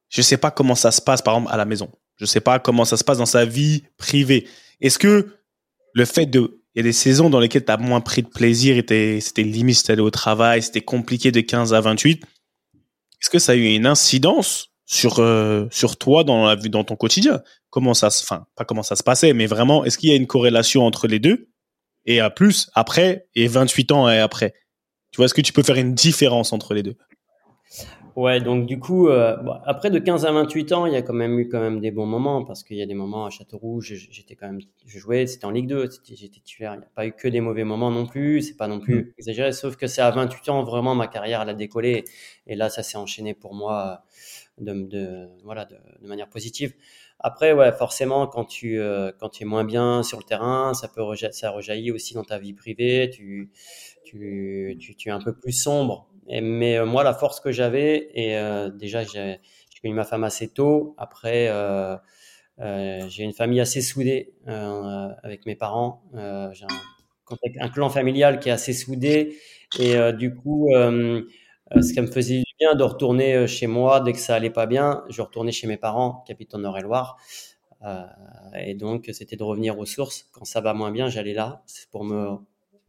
je sais pas comment ça se passe par exemple à la maison. Je sais pas comment ça se passe dans sa vie privée. Est-ce que le fait de y a des saisons dans lesquelles tu as moins pris de plaisir, c'était limite, c'était au travail, c'était compliqué de 15 à 28. Est-ce que ça a eu une incidence sur euh, sur toi dans la dans ton quotidien? Comment ça se, enfin pas comment ça se passait, mais vraiment, est-ce qu'il y a une corrélation entre les deux? Et à plus après et 28 ans et après. Tu vois, est-ce que tu peux faire une différence entre les deux? Ouais, donc du coup, euh, après de 15 à 28 ans, il y a quand même eu quand même des bons moments parce qu'il y a des moments à Châteauroux, j'étais quand même, je jouais, c'était en Ligue 2, j'étais titulaire. Il n'y a pas eu que des mauvais moments non plus, c'est pas non plus mmh. exagéré, sauf que c'est à 28 ans vraiment ma carrière elle a décollé et là ça s'est enchaîné pour moi de, de voilà, de, de, manière positive. Après, ouais, forcément, quand tu, euh, quand tu es moins bien sur le terrain, ça peut ça rejaillit aussi dans ta vie privée. Tu, tu, tu, tu es un peu plus sombre. Mais euh, moi, la force que j'avais, et euh, déjà, j'ai connu ma femme assez tôt. Après, j'ai une famille assez soudée avec mes parents. j'ai un, clan familial qui est assez soudé. Et du coup, euh, ce qui me faisait du bien de retourner euh, chez moi dès que ça allait pas bien. Je retournais chez mes parents, capitaine Nord-et-Loire. Euh, et donc, c'était de revenir aux sources. Quand ça va moins bien, j'allais là. C'est pour me,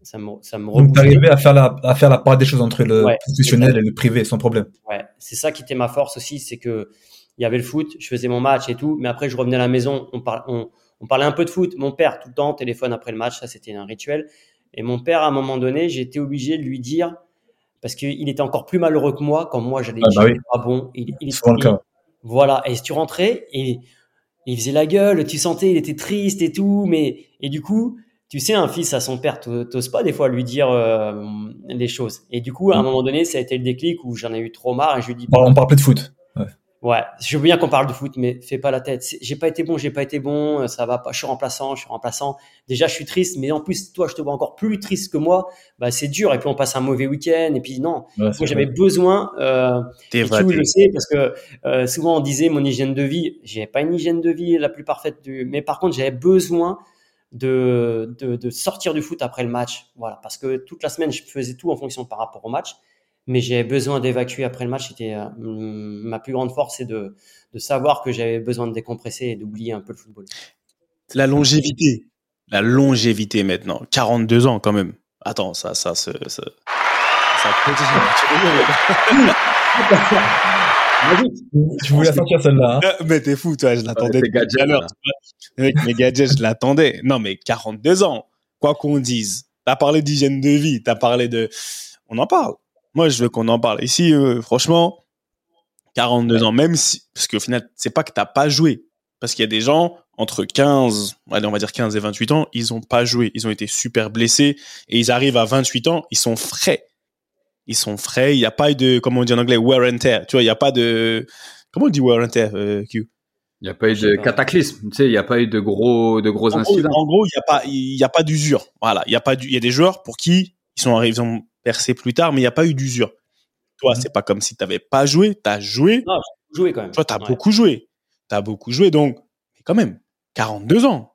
ça me, ça me Donc, t'arrivais à faire la, à faire la part des choses entre le professionnel et le privé sans problème. Ouais. C'est ça qui était ma force aussi. C'est que, il y avait le foot, je faisais mon match et tout, mais après je revenais à la maison, on, on, on parlait un peu de foot. Mon père, tout le temps, téléphone après le match, ça c'était un rituel. Et mon père, à un moment donné, j'étais obligé de lui dire, parce qu'il était encore plus malheureux que moi quand moi j'allais Ah bah oui. pas bon. Il, il, souvent le il- cas. voilà. Et si tu rentrais et il faisait la gueule, tu sentais, il était triste et tout, mais et du coup, tu sais, un fils à son père, t'o- t'oses pas des fois lui dire euh, les choses. Et du coup, à un Mm. moment donné, ça a été le déclic où j'en ai eu trop marre et je lui dis On parle- on parle plus de foot. Ouais, je veux bien qu'on parle de foot, mais fais pas la tête. J'ai pas été bon, j'ai pas été bon, euh, ça va pas. Je suis remplaçant, je suis remplaçant. Déjà, je suis triste, mais en plus, toi, je te vois encore plus triste que moi. Bah, c'est dur. Et puis, on passe un mauvais week-end. Et puis, non. Ouais, Moi, j'avais vrai. besoin. Euh, et T'évader. tu le sais parce que euh, souvent on disait mon hygiène de vie. J'avais pas une hygiène de vie la plus parfaite du. Mais par contre, j'avais besoin de, de de sortir du foot après le match. Voilà, parce que toute la semaine, je faisais tout en fonction par rapport au match mais j'avais besoin d'évacuer après le match. C'était euh, ma plus grande force, c'est de, de savoir que j'avais besoin de décompresser et d'oublier un peu le football. La longévité. La longévité maintenant. 42 ans quand même. Attends, ça, ça, ça, ça, ça Tu voulais la sortir celle-là. Hein Mais t'es fou, toi, je l'attendais. tes Avec mes je l'attendais. Non, mais 42 ans, quoi qu'on dise. T'as parlé d'hygiène de vie, t'as parlé de... On en parle. Moi, je veux qu'on en parle. Ici, euh, franchement, 42 ans, même si... Parce qu'au final, c'est pas que t'as pas joué. Parce qu'il y a des gens, entre 15, allez, on va dire 15 et 28 ans, ils ont pas joué. Ils ont été super blessés. Et ils arrivent à 28 ans, ils sont frais. Ils sont frais. Il n'y a pas de, comment on dit en anglais, wear and tear. Tu vois, il n'y a pas de... Comment on dit wear and tear, euh, Q? Il n'y a pas eu de pas. cataclysme, tu sais, il n'y a pas eu de gros, de gros en gros, incidents. en gros, il y a pas, il y a pas d'usure. Voilà, il y a pas, d'u- il y a des joueurs pour qui ils sont arrivés, ils ont percé plus tard, mais il n'y a pas eu d'usure. Toi, Mhm. c'est pas comme si tu n'avais pas joué, tu as joué. Jouer quand même. Toi, tu as Ouais. beaucoup joué. Tu as beaucoup joué, donc, mais quand même, 42 ans.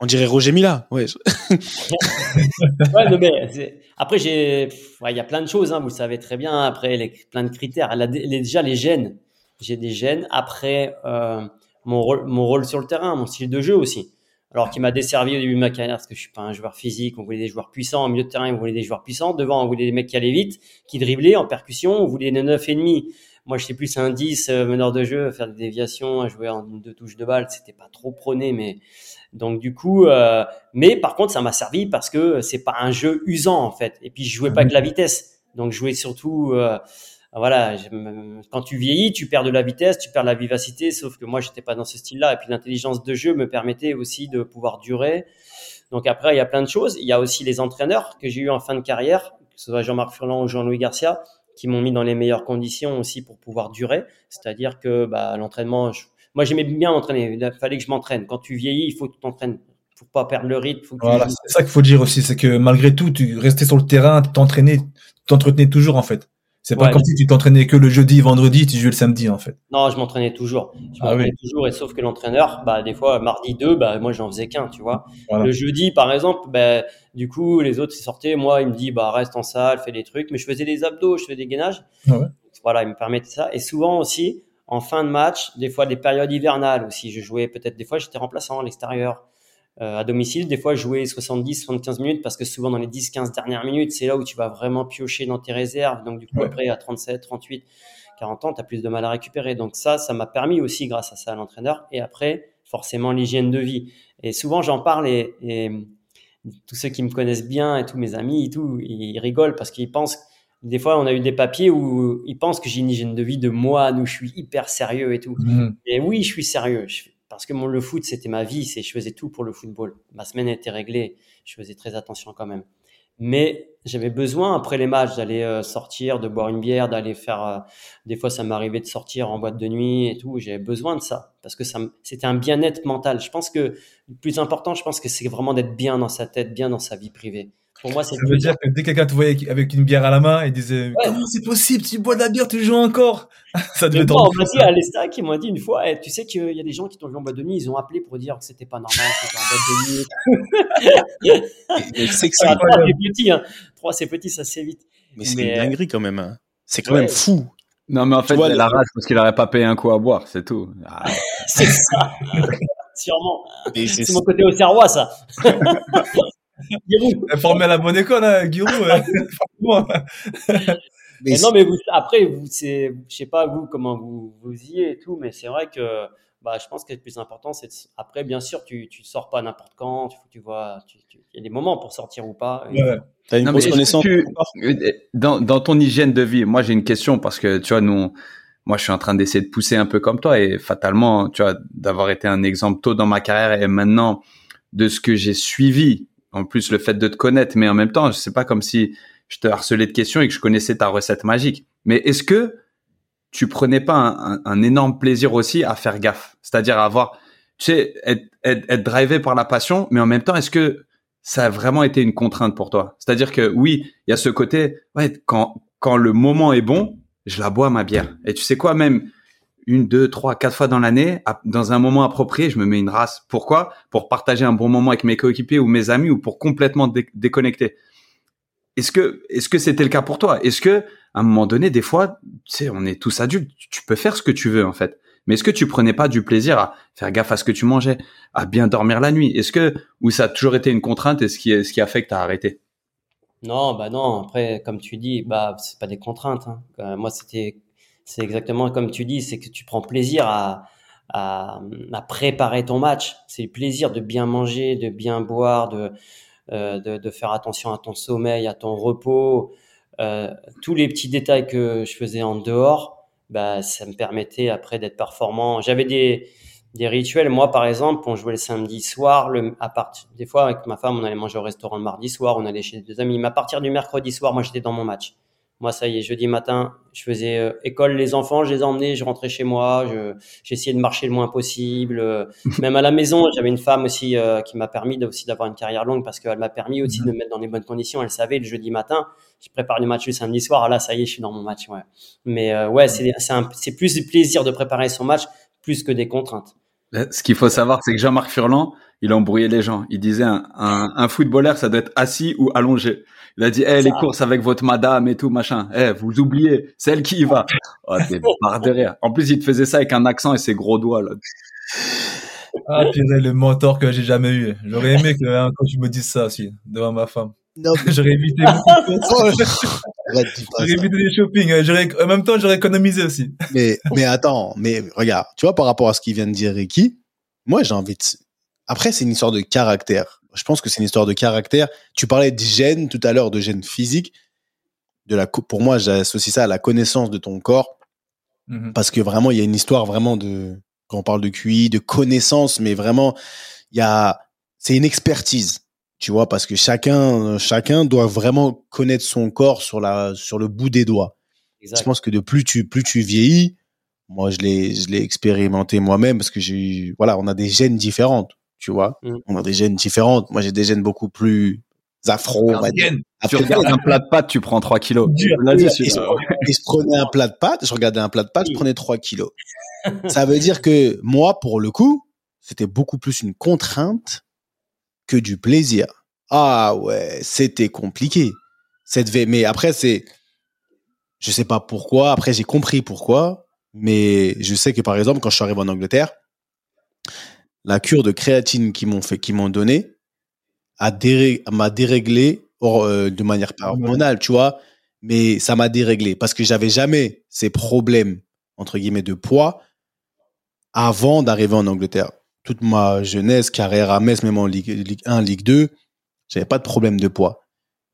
On dirait Roger Mila. Ouais. Ouais, non, mais c'est- après, j'ai, ouais, il y a plein de choses, hein, vous le savez très bien. Après, les, plein de critères. La- les- déjà, les gènes. J'ai des gènes. Après, euh, mon, rôle, mon rôle sur le terrain, mon style de jeu aussi. Alors, qui m'a desservi au début de ma carrière, parce que je suis pas un joueur physique. On voulait des joueurs puissants. Au milieu de terrain, on voulait des joueurs puissants. Devant, on voulait des mecs qui allaient vite, qui driblaient en percussion. On voulait des 9 et demi. Moi, j'étais plus un 10, euh, meneur de jeu, faire des déviations, jouer en deux touches de balle. C'était pas trop prôné, mais donc du coup, euh, mais par contre, ça m'a servi parce que c'est pas un jeu usant en fait. Et puis je jouais pas avec la vitesse, donc je jouais surtout, euh, voilà, quand tu vieillis, tu perds de la vitesse, tu perds de la vivacité. Sauf que moi, j'étais pas dans ce style-là. Et puis l'intelligence de jeu me permettait aussi de pouvoir durer. Donc après, il y a plein de choses. Il y a aussi les entraîneurs que j'ai eu en fin de carrière, que ce soit Jean-Marc Furlan ou Jean-Louis Garcia, qui m'ont mis dans les meilleures conditions aussi pour pouvoir durer. C'est-à-dire que bah, l'entraînement, je- moi j'aimais bien m'entraîner. Il fallait que je m'entraîne. Quand tu vieillis, il faut que tu t'entraînes. Faut pas perdre le rythme. Faut que Voilà, c'est ça qu'il faut dire aussi, c'est que malgré tout, tu restais sur le terrain, t'entraînais, t'entretenais toujours en fait. C'est pas Ouais. comme si tu t'entraînais que le jeudi, vendredi, tu jouais le samedi en fait. Non, je m'entraînais toujours. Je Ah m'entraînais oui. toujours. Et sauf que l'entraîneur, bah, des fois, mardi 2, bah, moi, j'en faisais qu'un, tu vois. Voilà. Le jeudi, par exemple, bah, du coup, les autres, ils sortaient. Moi, il me dit, bah, reste en salle, fais des trucs. Mais je faisais des abdos, je faisais des gainages. Ah ouais. Voilà, il me permettait ça. Et souvent aussi, en fin de match, des fois, des périodes hivernales aussi. Je jouais peut-être, des fois, j'étais remplaçant à l'extérieur. Euh, à domicile, des fois, je jouais 70, 75 minutes parce que souvent, dans les 10, 15 dernières minutes, c'est là où tu vas vraiment piocher dans tes réserves. Donc, du coup, Ouais. après, à 37, 38, 40 ans, tu as plus de mal à récupérer. Donc ça, ça m'a permis aussi, grâce à ça, à l'entraîneur. Et après, forcément, l'hygiène de vie. Et souvent, j'en parle et, et tous ceux qui me connaissent bien et tous mes amis et tout, ils rigolent parce qu'ils pensent, des fois, on a eu des papiers où ils pensent que j'ai une hygiène de vie de moine, où je suis hyper sérieux et tout. Mhm. Et oui, je suis sérieux. Je- parce que mon, le foot, c'était ma vie. C'est, je faisais tout pour le football. Ma semaine était réglée. Je faisais très attention quand même. Mais j'avais besoin, après les matchs, d'aller euh, sortir, de boire une bière, d'aller faire. euh, des fois, ça m'arrivait de sortir en boîte de nuit et tout. J'avais besoin de ça. Parce que ça, c'était un bien-être mental. Je pense que le plus important, je pense que c'est vraiment d'être bien dans sa tête, bien dans sa vie privée. Pour moi, c'est Ça veut dire que dès que quelqu'un te voyait avec une bière à la main, il disait Ouais. Comment c'est possible? Tu bois de la bière, tu joues encore? Ça devait moi, on m'a dit à l'Estac, ils m'ont dit une fois, eh, tu sais qu'il y a des gens qui t'ont vu en boîte de nuit, ils ont appelé pour dire que c'était pas normal, que t'étais en boîte de nuit. Et c'est que c'est Alors, trois, c'est petit, hein. Trois, c'est petit, ça se fait vite. mais c'est mais- une dinguerie quand même. hein. C'est quand Ouais. même fou. Non, mais en fait, vois, il a la rage parce qu'il n'aurait pas payé un coup à boire, c'est tout. Ah, C'est ça. Sûrement. Et c'est- C'est mon côté au serrois, ça. Giroud. Formé à la bonne école, hein, Giroud. hein. Franchement. mais Mais non, mais vous, après, vous, c'est, je sais pas vous comment vous, vous y êtes et tout, mais c'est vrai que bah, je pense que le plus important, c'est après, bien sûr, tu ne sors pas n'importe quand, tu, tu vois, il y a des moments pour sortir ou pas. T'as une connaissance dans, dans ton hygiène de vie, moi j'ai une question parce que tu vois, nous, moi je suis en train d'essayer de pousser un peu comme toi et fatalement, tu vois, d'avoir été un exemple tôt dans ma carrière et maintenant de ce que j'ai suivi, en plus le fait de te connaître, mais en même temps, sais pas comme si je te harcelais de questions et que je connaissais ta recette magique. Mais est-ce que tu prenais pas un, un, énorme plaisir aussi à faire gaffe, c'est-à-dire à avoir, tu sais, être, être, être drivé par la passion, mais en même temps, est-ce que ça a vraiment été une contrainte pour toi? C'est-à-dire que oui, il y a ce côté, ouais, quand quand le moment est bon, je la bois ma bière. Et tu sais quoi, même une, deux, trois, quatre fois dans l'année, dans un moment approprié, je me mets une race. Pourquoi? Pour partager un bon moment avec mes coéquipiers ou mes amis ou pour complètement déconnecter. Est-ce que est-ce que c'était le cas pour toi? Est-ce que à un moment donné, des fois, tu sais, on est tous adultes, tu peux faire ce que tu veux en fait. Mais est-ce que tu prenais pas du plaisir à faire gaffe à ce que tu mangeais, à bien dormir la nuit? Est-ce que ou ça a toujours été une contrainte et ce qui ce qui a fait que tu as arrêté? Non, bah non. Après, comme tu dis, bah c'est pas des contraintes. Hein. Euh, moi, c'était c'est exactement comme tu dis, c'est que tu prends plaisir à, à, à préparer ton match. C'est le plaisir de bien manger, de bien boire, de euh, de, de, faire attention à ton sommeil, à ton repos, euh, tous les petits détails que je faisais en dehors, bah, ça me permettait après d'être performant. J'avais des, des rituels. Moi, par exemple, on jouait le samedi soir. Le, à partir, des fois, avec ma femme, on allait manger au restaurant le mardi soir, on allait chez des amis. Mais à partir du mercredi soir, moi, j'étais dans mon match. Moi, ça y est, jeudi matin, je faisais euh, école les enfants, je les emmenais, je rentrais chez moi, je, j'essayais de marcher le moins possible. Euh, même à la maison, j'avais une femme aussi euh, qui m'a permis aussi d'avoir une carrière longue parce qu'elle m'a permis aussi de me mettre dans les bonnes conditions. Elle savait le jeudi matin, je prépare le match le samedi soir. Ah là, ça y est, je suis dans mon match. Ouais. Mais ouais, c'est, c'est, c'est plus du plaisir de préparer son match plus que des contraintes. Ce qu'il faut savoir, c'est que Jean-Marc Furlan, il embrouillait les gens. Il disait un, un, un footballeur, ça doit être assis ou allongé. Il a dit, eh, les courses avec votre madame et tout, machin. Eh, vous oubliez, c'est elle qui y va. Oh, t'es barre de En plus, il te faisait ça avec un accent et ses gros doigts, là. Ah, purée, le mentor que j'ai jamais eu. J'aurais aimé que, hein, quand tu me dises ça aussi, devant ma femme. Non, j'aurais évité J'aurais évité les shopping. Hein. J'aurais, en même temps, j'aurais économisé aussi. Mais, mais attends, mais regarde, tu vois, par rapport à ce qu'il vient de dire Ricky, moi, j'ai envie de, après, c'est une histoire de caractère je pense que c'est une histoire de caractère. Tu parlais de gènes tout à l'heure, de gènes physiques. De la, pour moi, j'associe ça à la connaissance de ton corps. Mm-hmm. Parce que vraiment, il y a une histoire vraiment de, quand on parle de QI, de connaissance, mais vraiment, il y a, c'est une expertise. Tu vois, parce que chacun, chacun doit vraiment connaître son corps sur la, sur le bout des doigts. Je pense que de plus tu, plus tu vieillis, moi, je l'ai, je l'ai expérimenté moi-même parce que j'ai, voilà, on a des gènes différentes tu vois. Mm. On a des gènes différentes. Moi, j'ai des gènes beaucoup plus afro. Tu regardes un plat de pâtes, tu prends 3 kilos. et, je, prenais un plat de pâtes, je regardais un plat de pâtes, je prenais 3 kilos. Ça veut dire que moi, pour le coup, c'était beaucoup plus une contrainte que du plaisir. Ah ouais, c'était compliqué. Cette mais après c'est, je sais pas pourquoi. Après j'ai compris pourquoi, mais je sais que par exemple quand je suis arrivé en Angleterre, la cure de créatine qu'ils m'ont fait, qu'ils m'ont donné, m'a déréglé euh, de manière hormonale, tu vois. Mais ça m'a déréglé parce que j'avais jamais ces problèmes entre guillemets de poids avant d'arriver en Angleterre. Toute ma jeunesse, carrière à Metz, même en Ligue, 1, Ligue 2, j'avais pas de problème de poids.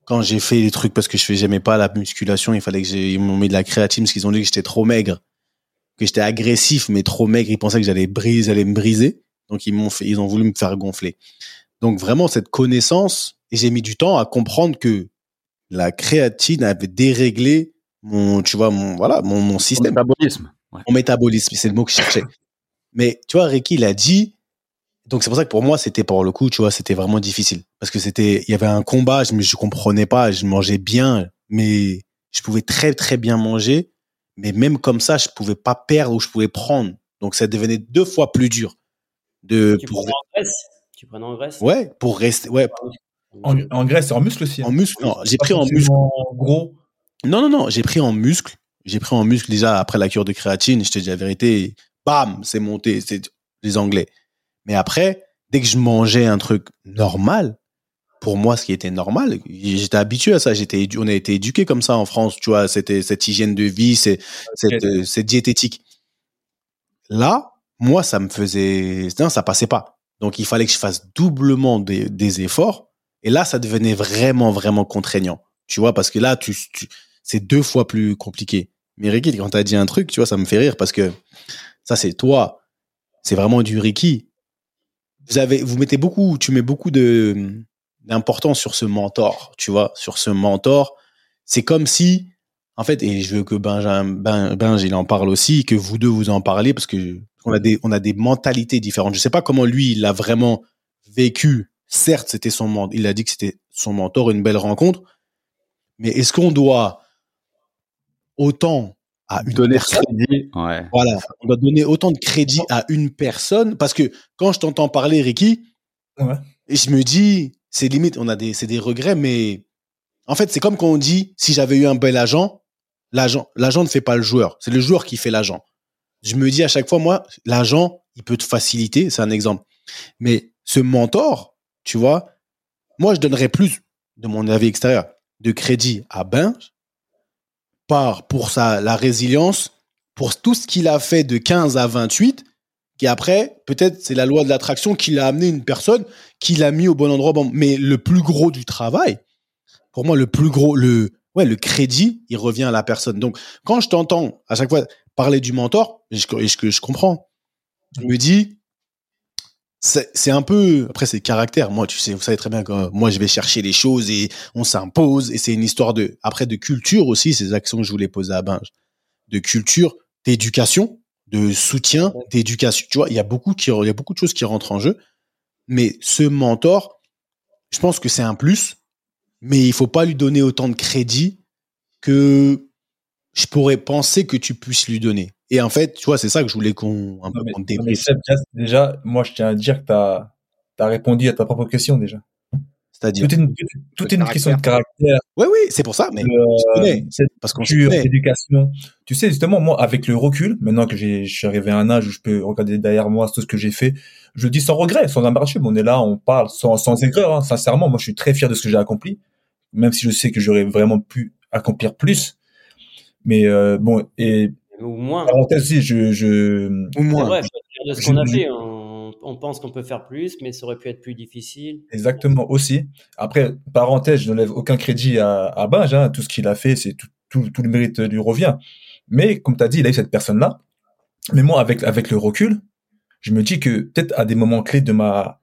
Quand j'ai fait les trucs parce que je faisais pas la musculation, il fallait que ils m'ont mis de la créatine parce qu'ils ont dit que j'étais trop maigre, que j'étais agressif mais trop maigre. Ils pensaient que j'allais briser, j'allais me briser. Donc ils m'ont fait, ils ont voulu me faire gonfler. Donc vraiment cette connaissance, et j'ai mis du temps à comprendre que la créatine avait déréglé mon, tu vois, mon voilà, mon, mon système. Mon métabolisme. Mon métabolisme, c'est le mot que je cherchais. Mais tu vois, Ricky, il a dit. Donc c'est pour ça que pour moi, c'était pour le coup, tu vois, c'était vraiment difficile parce que c'était, il y avait un combat, je, je comprenais pas, je mangeais bien, mais je pouvais très très bien manger, mais même comme ça, je pouvais pas perdre ou je pouvais prendre. Donc ça devenait deux fois plus dur de tu pour... en graisse tu prenais en graisse ouais pour rester ouais. En, en et en muscle aussi hein. en muscle non j'ai pris en muscle. en gros. Non non non j'ai pris en muscle. J'ai pris en muscle déjà après la cure de créatine je te dis la vérité bam c'est monté c'est les anglais. Mais après dès que je mangeais un truc normal pour moi ce qui était normal j'étais habitué à ça j'étais on a été éduqué comme ça en France tu vois c'était cette hygiène de vie c'est cette, cette diététique. Là moi, ça me faisait, non, ça passait pas. Donc, il fallait que je fasse doublement des, des efforts. Et là, ça devenait vraiment, vraiment contraignant. Tu vois, parce que là, tu, tu c'est deux fois plus compliqué. Mais Ricky, quand t'as dit un truc, tu vois, ça me fait rire parce que ça, c'est toi. C'est vraiment du Ricky. Vous avez, vous mettez beaucoup, tu mets beaucoup de, d'importance sur ce mentor, tu vois, sur ce mentor. C'est comme si, en fait, et je veux que Benjamin, ben, ben, il en parle aussi, que vous deux vous en parlez parce que on a des, on a des mentalités différentes. Je sais pas comment lui, il l'a vraiment vécu. Certes, c'était son, il a dit que c'était son mentor, une belle rencontre. Mais est-ce qu'on doit autant à une Donner personne crédit. Ouais. Voilà, on doit donner autant de crédit à une personne parce que quand je t'entends parler, Ricky, Ouais. et je me dis, c'est limite, on a des, c'est des regrets, mais en fait, c'est comme quand on dit, si j'avais eu un bel agent, l'agent, l'agent ne fait pas le joueur, c'est le joueur qui fait l'agent. Je me dis à chaque fois, moi, l'agent, il peut te faciliter, c'est un exemple. Mais ce mentor, tu vois, moi, je donnerais plus, de mon avis extérieur, de crédit à Binge par, pour sa, la résilience, pour tout ce qu'il a fait de 15 à 28, qui après, peut-être, c'est la loi de l'attraction qui l'a amené une personne, qui l'a mis au bon endroit. Mais le plus gros du travail, pour moi, le plus gros, le, ouais, le crédit, il revient à la personne. Donc, quand je t'entends à chaque fois parler du mentor, et je, et je, comprends, je me dis, c'est un peu, après, c'est le caractère. Moi, tu sais, vous savez très bien que moi, je vais chercher les choses et on s'impose. Et c'est une histoire de, après, de culture aussi, ces actions que je voulais poser à Binge. De culture, d'éducation, de soutien, d'éducation. Tu vois, il y a beaucoup qui, il y a beaucoup de choses qui rentrent en jeu. Mais ce mentor, je pense que c'est un plus, mais il faut pas lui donner autant de crédit que je pourrais penser que tu puisses lui donner. Et en fait, tu vois, c'est ça que je voulais qu'on un peu Non, mais, mais. Seb, déjà, déjà, moi, je tiens à dire que tu as, répondu à ta propre question déjà. C'est-à-dire. Tout est une, tout est une question de caractère, Oui, oui, c'est pour ça, mais de, je connais, c'est parce qu'on d'éducation. Tu sais, justement, moi, avec le recul, maintenant que j'ai, je suis arrivé à un âge où je peux regarder derrière moi tout ce que j'ai fait, je le dis sans regret, sans embarrassement. On est là, on parle sans, sans aigreur, hein. sincèrement. Moi, je suis très fier de ce que j'ai accompli, même si je sais que j'aurais vraiment pu accomplir plus. Mais euh, bon, et Ou moins. parenthèse aussi, je, je, moins. vrai, faut être fier de ce Je- qu'on a je- fait. On, on pense qu'on peut faire plus, mais ça aurait pu être plus difficile. Exactement aussi. Après, parenthèse, je ne lève aucun crédit à, à Binge. Hein. Tout ce qu'il a fait, c'est tout, tout, tout le mérite lui revient. Mais comme tu as dit, il a eu cette personne-là. Mais moi, avec, avec le recul, je me dis que peut-être à des moments clés de ma,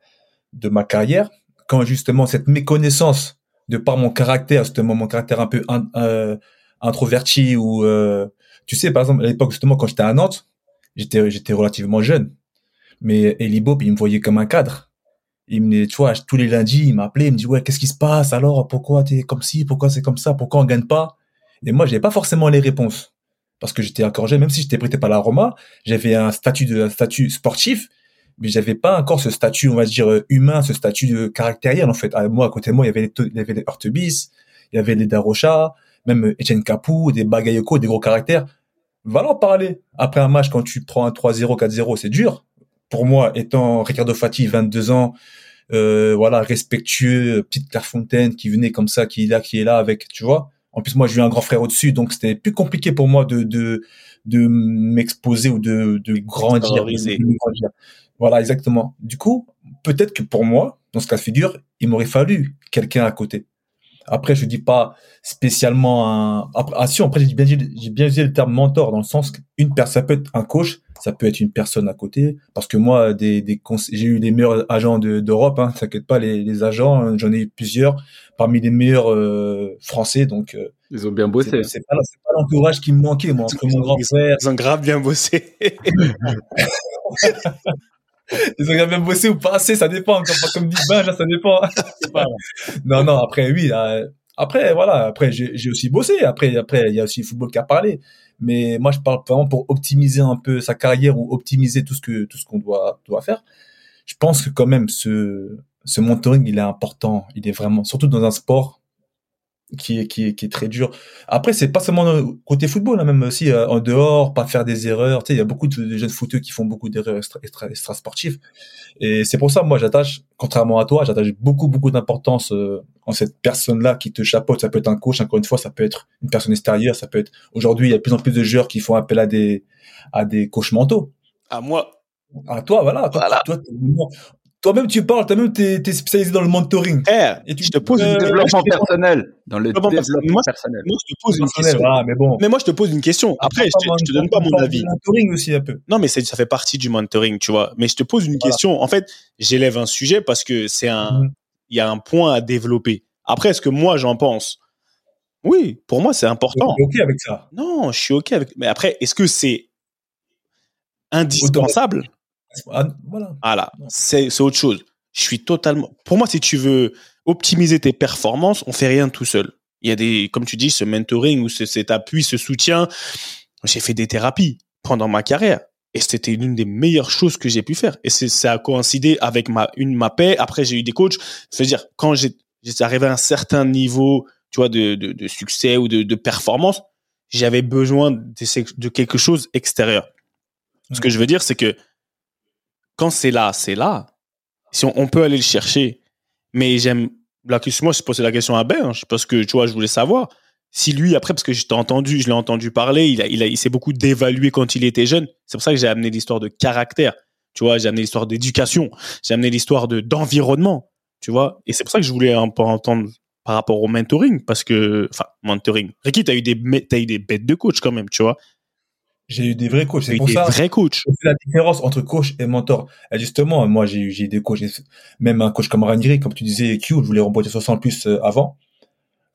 de ma carrière, quand justement cette méconnaissance de par mon caractère, justement mon caractère un peu in- euh, introverti ou euh, tu sais par exemple à l'époque justement quand j'étais à Nantes, j'étais j'étais relativement jeune, mais Eli Bob il me voyait comme un cadre. Il me tu vois tous les lundis il m'appelait, il me dit ouais qu'est-ce qui se passe? Alors pourquoi t'es comme ci? Pourquoi c'est comme ça? Pourquoi on gagne pas? Et moi j'avais pas forcément les réponses. Parce que j'étais encore jeune même si j'étais prêté par la Roma j'avais un statut de statut sportif mais j'avais pas encore ce statut, on va dire, humain, ce statut de caractériel, en fait. Ah, Moi, à côté de moi, il y avait les, il y avait les il y avait les Darocha, même Etienne Capou, des Bagayoko, des gros caractères. Va leur parler. Après un match, quand tu prends un 3-0, 4-0, c'est dur. Pour moi, étant Ricardo Fati, 22 ans, euh, voilà, respectueux, petite Clairefontaine qui venait comme ça, qui est là, qui est là avec, tu vois. En plus, moi, j'ai eu un grand frère au-dessus, donc c'était plus compliqué pour moi de, de, de m'exposer ou de, de grandir. Voilà, exactement. Du coup, peut-être que pour moi, dans ce cas de figure, il m'aurait fallu quelqu'un à côté. Après, je dis pas spécialement un. Après, ah si, après j'ai bien dit, j'ai bien utilisé le terme mentor dans le sens qu'une personne, ça peut être un coach, ça peut être une personne à côté. Parce que moi, des, j'ai eu les meilleurs agents de- d'Europe. Hein, t'inquiète pas, les, les agents, hein, j'en ai eu plusieurs, parmi les meilleurs euh, français. Donc, euh, Ils ont bien bossé. c'est pas, pas l'entourage qui me manquait, moi, entre mon grand frère. Ils ont grave bien bossé. Ils ont même bossé ou pas assez, ça dépend. Comme, comme dit Ben, là, ça dépend. non, non, après, oui. après, voilà. Après, j'ai aussi bossé. Après, après, il y a aussi le football qui a parlé. Mais moi, je parle vraiment pour optimiser un peu sa carrière ou optimiser tout ce que tout qu'on doit doit faire. Je pense que quand même ce ce mentoring, il est important. Il est vraiment, surtout dans un sport qui est qui est qui est très dur. Après, c'est pas seulement côté football, hein, même aussi euh, en dehors, pas faire des erreurs. Tu sais, il y a beaucoup de, de jeunes footeux qui font beaucoup d'erreurs extra, extra, extra sportives. Et c'est pour ça, moi, j'attache, contrairement à toi, j'attache beaucoup, beaucoup d'importance euh, en cette personne-là qui te chapeaute. Ça peut être un coach, encore une fois, ça peut être une personne extérieure, ça peut être. Aujourd'hui, il y a de plus en plus de joueurs qui font appel à des à des coachs mentaux. Ah, moi, Ah, toi, voilà. Toi, Voilà. toi, toi-même, tu parles, toi-même, t'es es spécialisé dans le mentoring. Frère, Et tu- je te pose une Euh, question. Développement Moi, je te- personnel. Dans le Développement personnel. développement Moi, personnel. moi, je te pose une question. voilà, mais bon. Mais moi, je te pose une question. Après, je te, je te donne pas mon avis. mentoring aussi, un peu. Non, mais ça fait partie du mentoring, tu vois. Mais je te pose une Voilà. question. En fait, j'élève un sujet parce que c'est un, Mhm. il y a un point à développer. Après, est-ce que moi, j'en pense? Oui, pour moi, c'est important. T'es OK avec ça? Non, je suis OK avec, mais après, est-ce que c'est indispensable? Ah, voilà. Voilà, c'est autre chose. Je suis totalement. Pour moi, si tu veux optimiser tes performances, on fait rien tout seul. Il y a des, comme tu dis, ce mentoring ou ce- cet appui, ce soutien. J'ai fait des thérapies pendant ma carrière et c'était l'une des meilleures choses que j'ai pu faire. Et c'est ça a coïncidé avec ma une ma paix. Après, j'ai eu des coachs. C'est-à-dire quand j'ai j'étais arrivé à un certain niveau, tu vois, de de, de succès ou de, de performance, j'avais besoin de, de quelque chose extérieur. Ce que je veux dire, c'est que quand c'est là, c'est là. Si on, peut aller le chercher. Mais j'aime. La question, moi, je posais la question à Ben, hein, parce que, tu vois, je voulais savoir si lui, après, parce que je entendu, je l'ai entendu parler, il, a, il, a, il s'est beaucoup dévalué quand il était jeune. C'est pour ça que j'ai amené l'histoire de caractère. Tu vois, j'ai amené l'histoire d'éducation. J'ai amené l'histoire de, d'environnement. Tu vois, et c'est pour ça que je voulais un peu entendre par rapport au mentoring, parce que, enfin, mentoring. Ricky, t'as eu des, t'as eu des bêtes de coach quand même, tu vois? J'ai eu des vrais coachs. C'est pour des ça. vrais coachs. C'est la différence entre coach et mentor. Et justement, moi, j'ai eu j'ai des coachs, même un coach comme Ranieri, comme tu disais, Q, je voulais rebondir sur ça en plus euh, avant.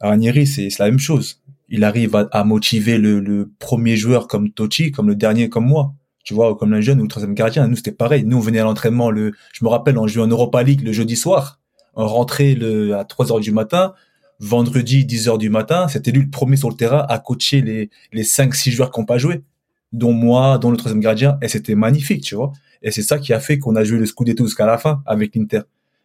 Ranieri, c'est c'est la même chose. Il arrive à, à motiver le, le premier joueur comme Tochi, comme le dernier comme moi. Tu vois, comme un jeune ou le troisième gardien. Nous, c'était pareil. Nous, on venait à l'entraînement le, je me rappelle, on jouait en Europa League le jeudi soir. On rentrait le, à 3 heures du matin. Vendredi, 10 heures du matin. C'était lui le premier sur le terrain à coacher les, les 5, 6 joueurs qui n'ont pas joué dont moi, dont le troisième gardien, et c'était magnifique, tu vois. Et c'est ça qui a fait qu'on a joué le Scudetto jusqu'à la fin avec l'Inter.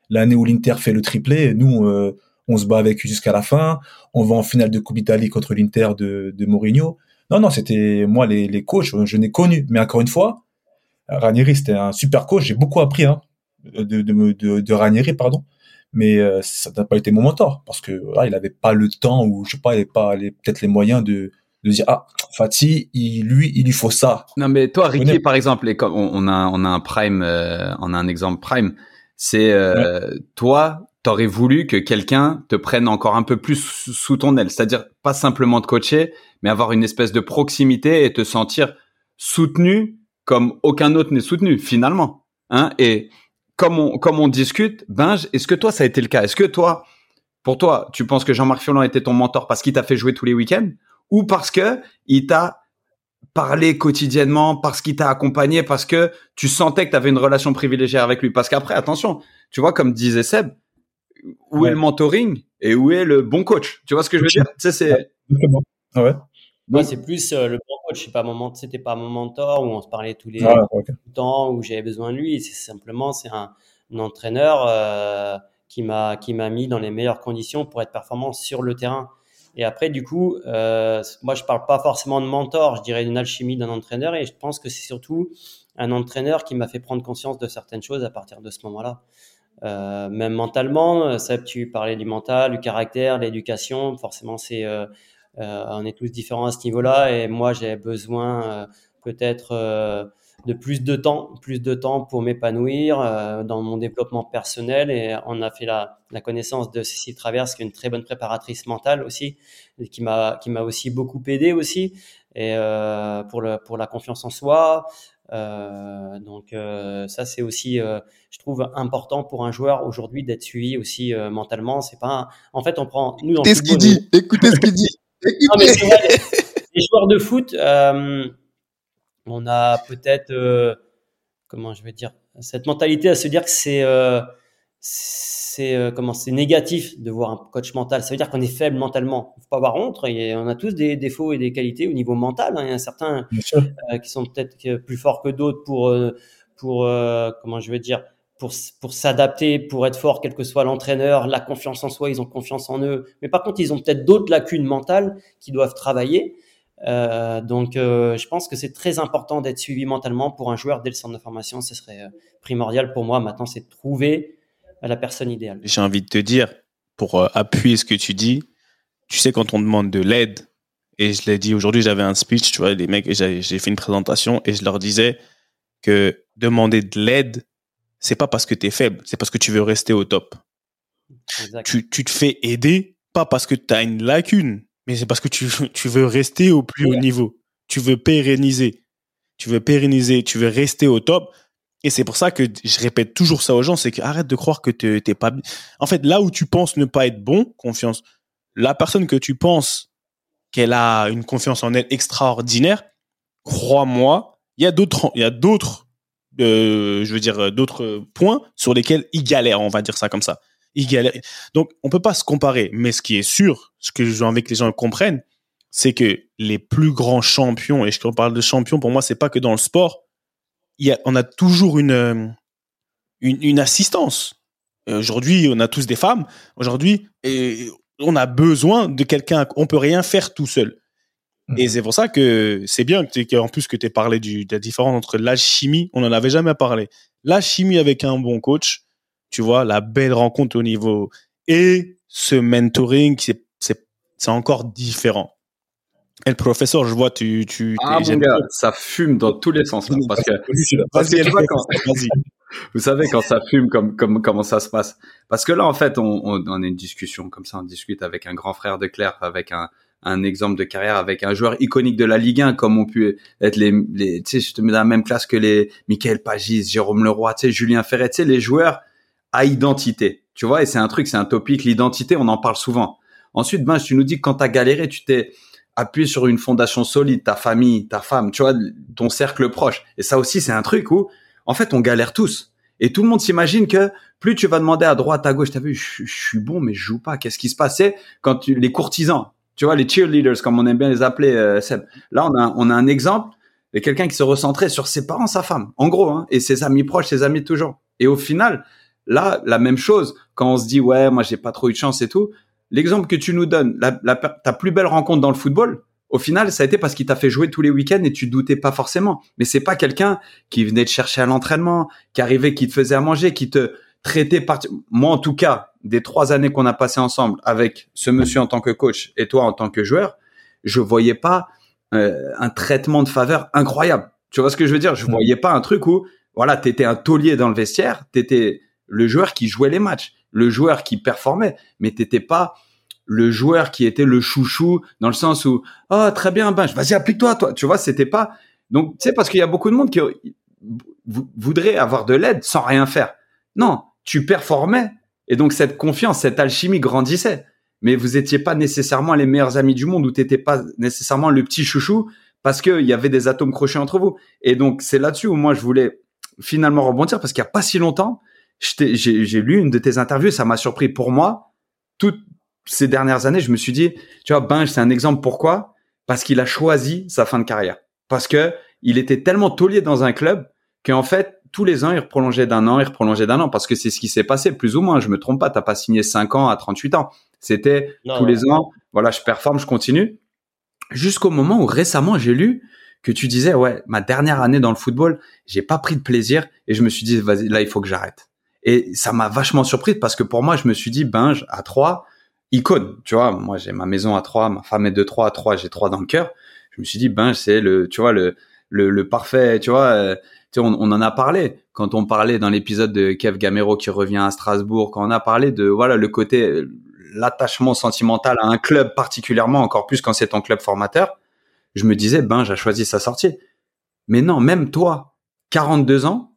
L'année où l'Inter fait le triplé, nous, euh, on se bat avec eux jusqu'à la fin. On va en finale de Coupe d'Italie contre l'Inter de, Mourinho. Non, non, c'était moi les, les coachs, je n'ai connu. Mais encore une fois, Ranieri, c'était un super coach. J'ai beaucoup appris hein, de, de, Ranieri, pardon. Mais euh, ça n'a pas été mon mentor parce que là, il avait pas le temps ou je sais pas, il avait pas peut-être les moyens de de dire ah Fatih il, lui il lui faut ça Non, mais toi, Ricky, connais. par exemple, et comme on, on a, on a un prime, euh, on a un exemple prime. C'est euh, toi, t'aurais voulu que quelqu'un te prenne encore un peu plus sous sous ton aile, c'est-à-dire pas simplement te coacher, mais avoir une espèce de proximité et te sentir soutenu comme aucun autre n'est soutenu finalement. Hein et comme on, comme on discute, Binge, est-ce que toi ça a été le cas? Est-ce que toi, pour toi, tu penses que Jean-Marc Furlan était ton mentor parce qu'il t'a fait jouer tous les week-ends? Ou parce que il t'a parlé quotidiennement, parce qu'il t'a accompagné, parce que tu sentais que tu avais une relation privilégiée avec lui. Parce qu'après, attention, tu vois, comme disait Seb, où Ouais. est le mentoring et où est le bon coach? Tu vois ce que je veux dire? Tu sais, c'est Exactement. Ah ouais Moi, c'est plus euh, le bon coach. Pas mon C'était pas mon mentor où on se parlait tous les Ah, ok. tout le temps où j'avais besoin de lui. C'est simplement c'est un, un entraîneur euh, qui m'a qui m'a mis dans les meilleures conditions pour être performant sur le terrain. Et après, du coup, euh, moi, je parle pas forcément de mentor. Je dirais d'une alchimie d'un entraîneur. Et je pense que c'est surtout un entraîneur qui m'a fait prendre conscience de certaines choses à partir de ce moment-là. Euh, même mentalement, Seb, tu parlais du mental, du caractère, l'éducation. Forcément, c'est euh, euh, on est tous différents à ce niveau-là. Et moi, j'ai besoin euh, peut-être euh, de plus de temps, plus de temps pour m'épanouir euh, dans mon développement personnel. Et on a fait la, la connaissance de Cécile Traverse, qui est une très bonne préparatrice mentale aussi, et qui m'a qui m'a aussi beaucoup aidé aussi, et euh, pour le pour la confiance en soi. Euh, donc euh, ça c'est aussi, euh, je trouve important pour un joueur aujourd'hui d'être suivi aussi euh, mentalement. C'est pas, un- en fait on prend nous Écoutez ce qu'il dit. Écoutez ce qu'il dit. non, mais vrai, les, les joueurs de foot, euh, on a peut-être, euh, comment je vais dire, cette mentalité à se dire que c'est, euh, c'est euh, comment, c'est négatif de voir un coach mental. Ça veut dire qu'on est faible mentalement. Il faut pas avoir honte. Et on a tous des défauts et des qualités au niveau mental. hein. Il y en a certains euh, qui sont peut-être plus forts que d'autres pour, pour comment je vais dire, pour, pour s'adapter, pour être fort, quel que soit l'entraîneur, la confiance en soi, ils ont confiance en eux. Mais par contre, ils ont peut-être d'autres lacunes mentales qui doivent travailler. Euh, donc, euh, je pense que c'est très important d'être suivi mentalement pour un joueur dès le centre de formation. Ce serait euh, primordial pour moi. Maintenant, c'est de trouver la personne idéale. J'ai envie de te dire, pour appuyer ce que tu dis, tu sais, quand on demande de l'aide, et je l'ai dit aujourd'hui, j'avais un speech, tu vois, les mecs, j'ai fait une présentation et je leur disais que demander de l'aide, c'est pas parce que tu es faible, c'est parce que tu veux rester au top. Tu, tu te fais aider, pas parce que tu as une lacune, mais c'est parce que tu, tu veux rester au plus haut niveau. Tu veux pérenniser. Tu veux pérenniser, tu veux rester au top. Et c'est pour ça que je répète toujours ça aux gens, c'est que arrête de croire que tu t'es pas. En fait, là où tu penses ne pas être bon, confiance. La personne que tu penses qu'elle a une confiance en elle extraordinaire, crois-moi, il y a d'autres, il y a d'autres, euh, je veux dire, d'autres points sur lesquels il galère, on va dire ça comme ça. Donc, on peut pas se comparer. Mais ce qui est sûr, ce que j'ai envie que les gens comprennent, c'est que les plus grands champions, et je parle de champions, pour moi, c'est pas que dans le sport, il y a, on a toujours une, euh, une, une assistance. Aujourd'hui, on a tous des femmes. Aujourd'hui, et on a besoin de quelqu'un. On peut rien faire tout seul. Et mhm. c'est pour ça que c'est bien en plus que tu aies parlé du, de la différence entre l'alchimie, on n'en avait jamais parlé. L'alchimie avec un bon coach, tu vois, la belle rencontre au niveau et ce mentoring, c'est c'est encore différent. Et le professeur, je vois, tu, tu, ah mon gars, ça fume dans tous les sens, parce que, parce que tu vois quand, vous savez quand ça fume, comme, comme, comment ça se passe? Parce que là, en fait, on, on, on a une discussion comme ça, on discute avec un grand frère de Claire, avec un, un exemple de carrière avec un joueur iconique de la Ligue 1 comme on pu être les, les tu sais je te mets dans la même classe que les Michael Pagis, Jérôme Leroy, tu sais Julien Ferret, tu sais les joueurs à identité. Tu vois et c'est un truc, c'est un topic l'identité, on en parle souvent. Ensuite ben tu nous dis que quand tu as galéré, tu t'es appuyé sur une fondation solide, ta famille, ta femme, tu vois, ton cercle proche. Et ça aussi c'est un truc où en fait on galère tous. Et tout le monde s'imagine que plus tu vas demander à droite, à gauche, t'as vu, je, suis bon, mais je joue pas. Qu'est-ce qui se passait quand tu, les courtisans, tu vois, les cheerleaders, comme on aime bien les appeler, euh, Seb. Là, on a, on a un exemple de quelqu'un qui se recentrait sur ses parents, sa femme, en gros, hein, et ses amis proches, ses amis toujours. Et au final, là, la même chose, quand on se dit, ouais, moi, j'ai pas trop eu de chance et tout, l'exemple que tu nous donnes, la, la, ta plus belle rencontre dans le football, au final, ça a été parce qu'il t'a fait jouer tous les week-ends et tu doutais pas forcément. Mais c'est pas quelqu'un qui venait te chercher à l'entraînement, qui arrivait, qui te faisait à manger, qui te traitait par... Moi, en tout cas, des trois années qu'on a passé ensemble avec ce monsieur en tant que coach et toi en tant que joueur, je voyais pas euh, un traitement de faveur incroyable. Tu vois ce que je veux dire? Je voyais pas un truc où voilà, t'étais un taulier dans le vestiaire, t'étais le joueur qui jouait les matchs, le joueur qui performait, mais t'étais pas le joueur qui était le chouchou dans le sens où oh très bien ben vas-y applique-toi toi tu vois c'était pas donc tu sais parce qu'il y a beaucoup de monde qui voudrait avoir de l'aide sans rien faire non tu performais et donc cette confiance, cette alchimie grandissait. Mais vous étiez pas nécessairement les meilleurs amis du monde ou t'étais pas nécessairement le petit chouchou parce qu'il y avait des atomes crochés entre vous. Et donc c'est là-dessus où moi je voulais finalement rebondir parce qu'il y a pas si longtemps, j'ai lu une de tes interviews, ça m'a surpris. Pour moi, toutes ces dernières années, je me suis dit, tu vois, Ben, c'est un exemple. Pourquoi? Parce qu'il a choisi sa fin de carrière. Parce que il était tellement taulier dans un club qu'en fait, tous les ans, il prolongeait d'un an, il prolongeait d'un an, parce que c'est ce qui s'est passé, plus ou moins. Je me trompe pas, t'as pas signé 5 ans à 38 ans. C'était tous les ans, voilà, je performe, je continue. Jusqu'au moment où récemment, j'ai lu que tu disais, ouais, ma dernière année dans le football, j'ai pas pris de plaisir et je me suis dit, vas-y, là, il faut que j'arrête. Et ça m'a vachement surpris parce que pour moi, je me suis dit, ben, à 3, icône, tu vois, moi, j'ai ma maison à 3, ma femme est de 3 à 3, j'ai 3 dans le cœur. Je me suis dit, ben, c'est le, tu vois, le, le, le parfait, tu vois, euh, on, en a parlé quand on parlait dans l'épisode de Kev Gamero qui revient à Strasbourg, quand on a parlé de voilà le côté l'attachement sentimental à un club particulièrement, encore plus quand c'est ton club formateur, je me disais ben j'ai choisi sa sortie. Mais non, même toi, 42 ans,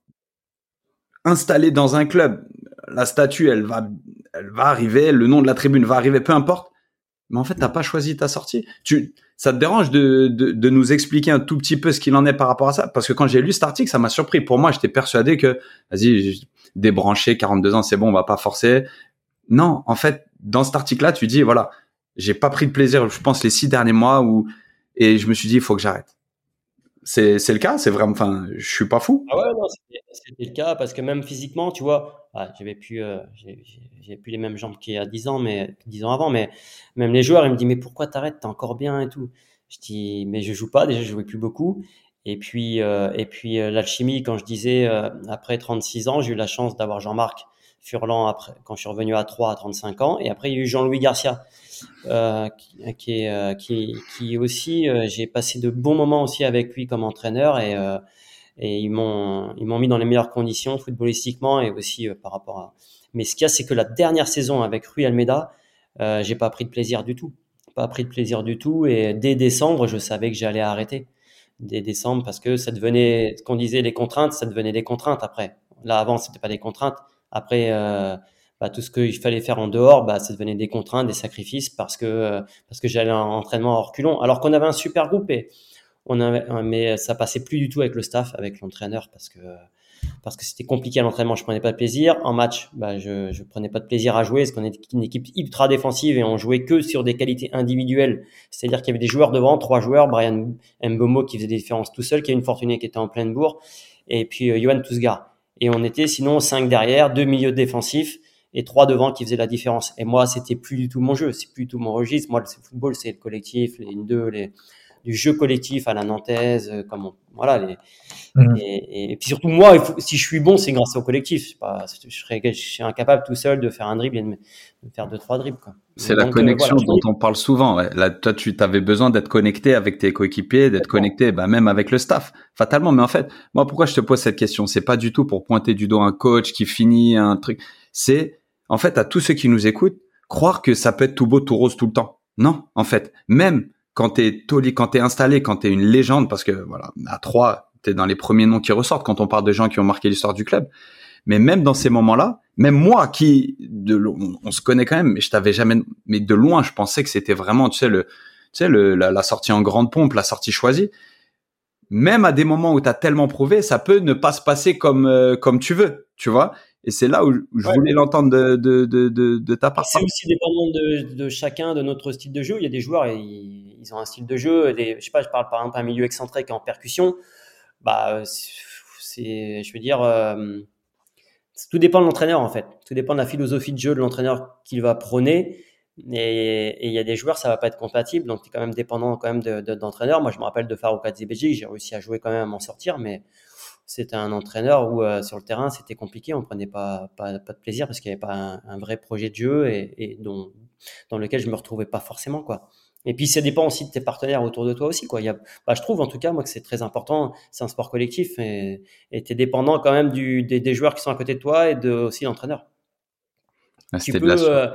installé dans un club, la statue elle va elle va arriver, le nom de la tribune va arriver, peu importe. Mais en fait, t'as pas choisi ta sortie. Tu ça te dérange de, de, de, nous expliquer un tout petit peu ce qu'il en est par rapport à ça? Parce que quand j'ai lu cet article, ça m'a surpris. Pour moi, j'étais persuadé que, vas-y, débranché, 42 ans, c'est bon, on va pas forcer. Non, en fait, dans cet article-là, tu dis, voilà, j'ai pas pris de plaisir, je pense, les six derniers mois où, et je me suis dit, il faut que j'arrête. C'est, le cas, c'est vraiment, enfin, je suis pas fou. Ah ouais, c'était, le cas parce que même physiquement, tu vois, ah, j'avais plus, euh, j'ai, plus les mêmes jambes qu'il y a 10 ans, mais 10 ans avant, mais même les joueurs, ils me disent, mais pourquoi t'arrêtes, t'es encore bien et tout. Je dis, mais je joue pas, déjà, je jouais plus beaucoup. Et puis, euh, et puis euh, l'alchimie, quand je disais, après 36 ans, j'ai eu la chance d'avoir Jean-Marc Furlan après, quand je suis revenu à 3 à 35 ans. Et après, il y a eu Jean-Louis Garcia, euh, qui, est, qui, qui aussi, euh, j'ai passé de bons moments aussi avec lui comme entraîneur et, euh, et ils m'ont ils m'ont mis dans les meilleures conditions footballistiquement et aussi par rapport à. Mais ce qu'il y a, c'est que la dernière saison avec Rui Almeida, j'ai pas pris de plaisir du tout, pas pris de plaisir du tout. Et dès décembre, je savais que j'allais arrêter dès décembre parce que ça devenait, ce qu'on disait les contraintes, ça devenait des contraintes après. Là avant, c'était pas des contraintes. Après, euh, bah, tout ce qu'il fallait faire en dehors, bah, ça devenait des contraintes, des sacrifices parce que euh, parce que j'allais en entraînement en reculons. Alors qu'on avait un super groupe et on avait, mais ça passait plus du tout avec le staff, avec l'entraîneur parce que parce que c'était compliqué à l'entraînement, je prenais pas de plaisir. En match, bah, je, je prenais pas de plaisir à jouer parce qu'on était une équipe ultra défensive et on jouait que sur des qualités individuelles. C'est-à-dire qu'il y avait des joueurs devant, trois joueurs, Brian Mbomo qui faisait des différences tout seul, qui a une Fortuné qui était en pleine bourre, et puis euh, Johan Tousgar. Et on était sinon cinq derrière, deux milieux défensifs et trois devant qui faisaient la différence. Et moi, c'était plus du tout mon jeu, c'est plus du tout mon registre. Moi, le football, c'est le collectif, les 1-2, les, du jeu collectif à la nantaise, euh, comme voilà. Les, mhm. et, puis surtout moi, si je suis bon, c'est grâce au collectif. Pas, je, serais, je incapable tout seul de faire un dribble et de, faire deux trois dribbles. C'est la euh, connexion dont on parle souvent. Là, toi, tu avais besoin d'être connecté avec tes coéquipiers, d'être connecté, bah, même avec le staff, fatalement. Mais en fait, moi, pourquoi je te pose cette question? C'est pas du tout pour pointer du doigt un coach qui finit un truc. C'est en fait à tous ceux qui nous écoutent, croire que ça peut être tout beau, tout rose tout le temps. Non, en fait, même quand t'es Toli, quand t'es installé, quand t'es une légende, parce que voilà, à trois, t'es dans les premiers noms qui ressortent quand on parle de gens qui ont marqué l'histoire du club. Mais même dans ces moments-là, même moi qui, de, on, se connaît quand même, mais je t'avais jamais, mais de loin, je pensais que c'était vraiment, tu sais, le, tu sais, le, la, sortie en grande pompe, la sortie choisie. Même à des moments où t'as tellement prouvé, ça peut ne pas se passer comme euh, comme tu veux, tu vois. Et c'est là où je voulais l'entendre de, de, de, de, ta part. C'est aussi dépendant de, chacun, de notre style de jeu. Il y a des joueurs, ils, ils ont un style de jeu. Des, je sais pas, je parle par exemple d'un milieu excentrique en percussion. Bah, c'est, je veux dire, euh, tout dépend de l'entraîneur en fait. Tout dépend de la philosophie de jeu de l'entraîneur qu'il va prôner. Et, il y a des joueurs, ça va pas être compatible. Donc, tu es quand même dépendant quand même d'entraîneur. Moi, je me rappelle de Farouk Belgique. J'ai réussi à jouer quand même à m'en sortir, mais c'était un entraîneur où euh, sur le terrain c'était compliqué, on prenait pas, pas, pas de plaisir parce qu'il n'y avait pas un, vrai projet de jeu et, et dont, dans lequel je me retrouvais pas forcément quoi. Et puis ça dépend aussi de tes partenaires autour de toi aussi quoi. Il y a, bah, je trouve en tout cas moi que c'est très important, c'est un sport collectif et tu es dépendant quand même du, des, des, joueurs qui sont à côté de toi et de aussi l'entraîneur. Ah, c'était de la euh,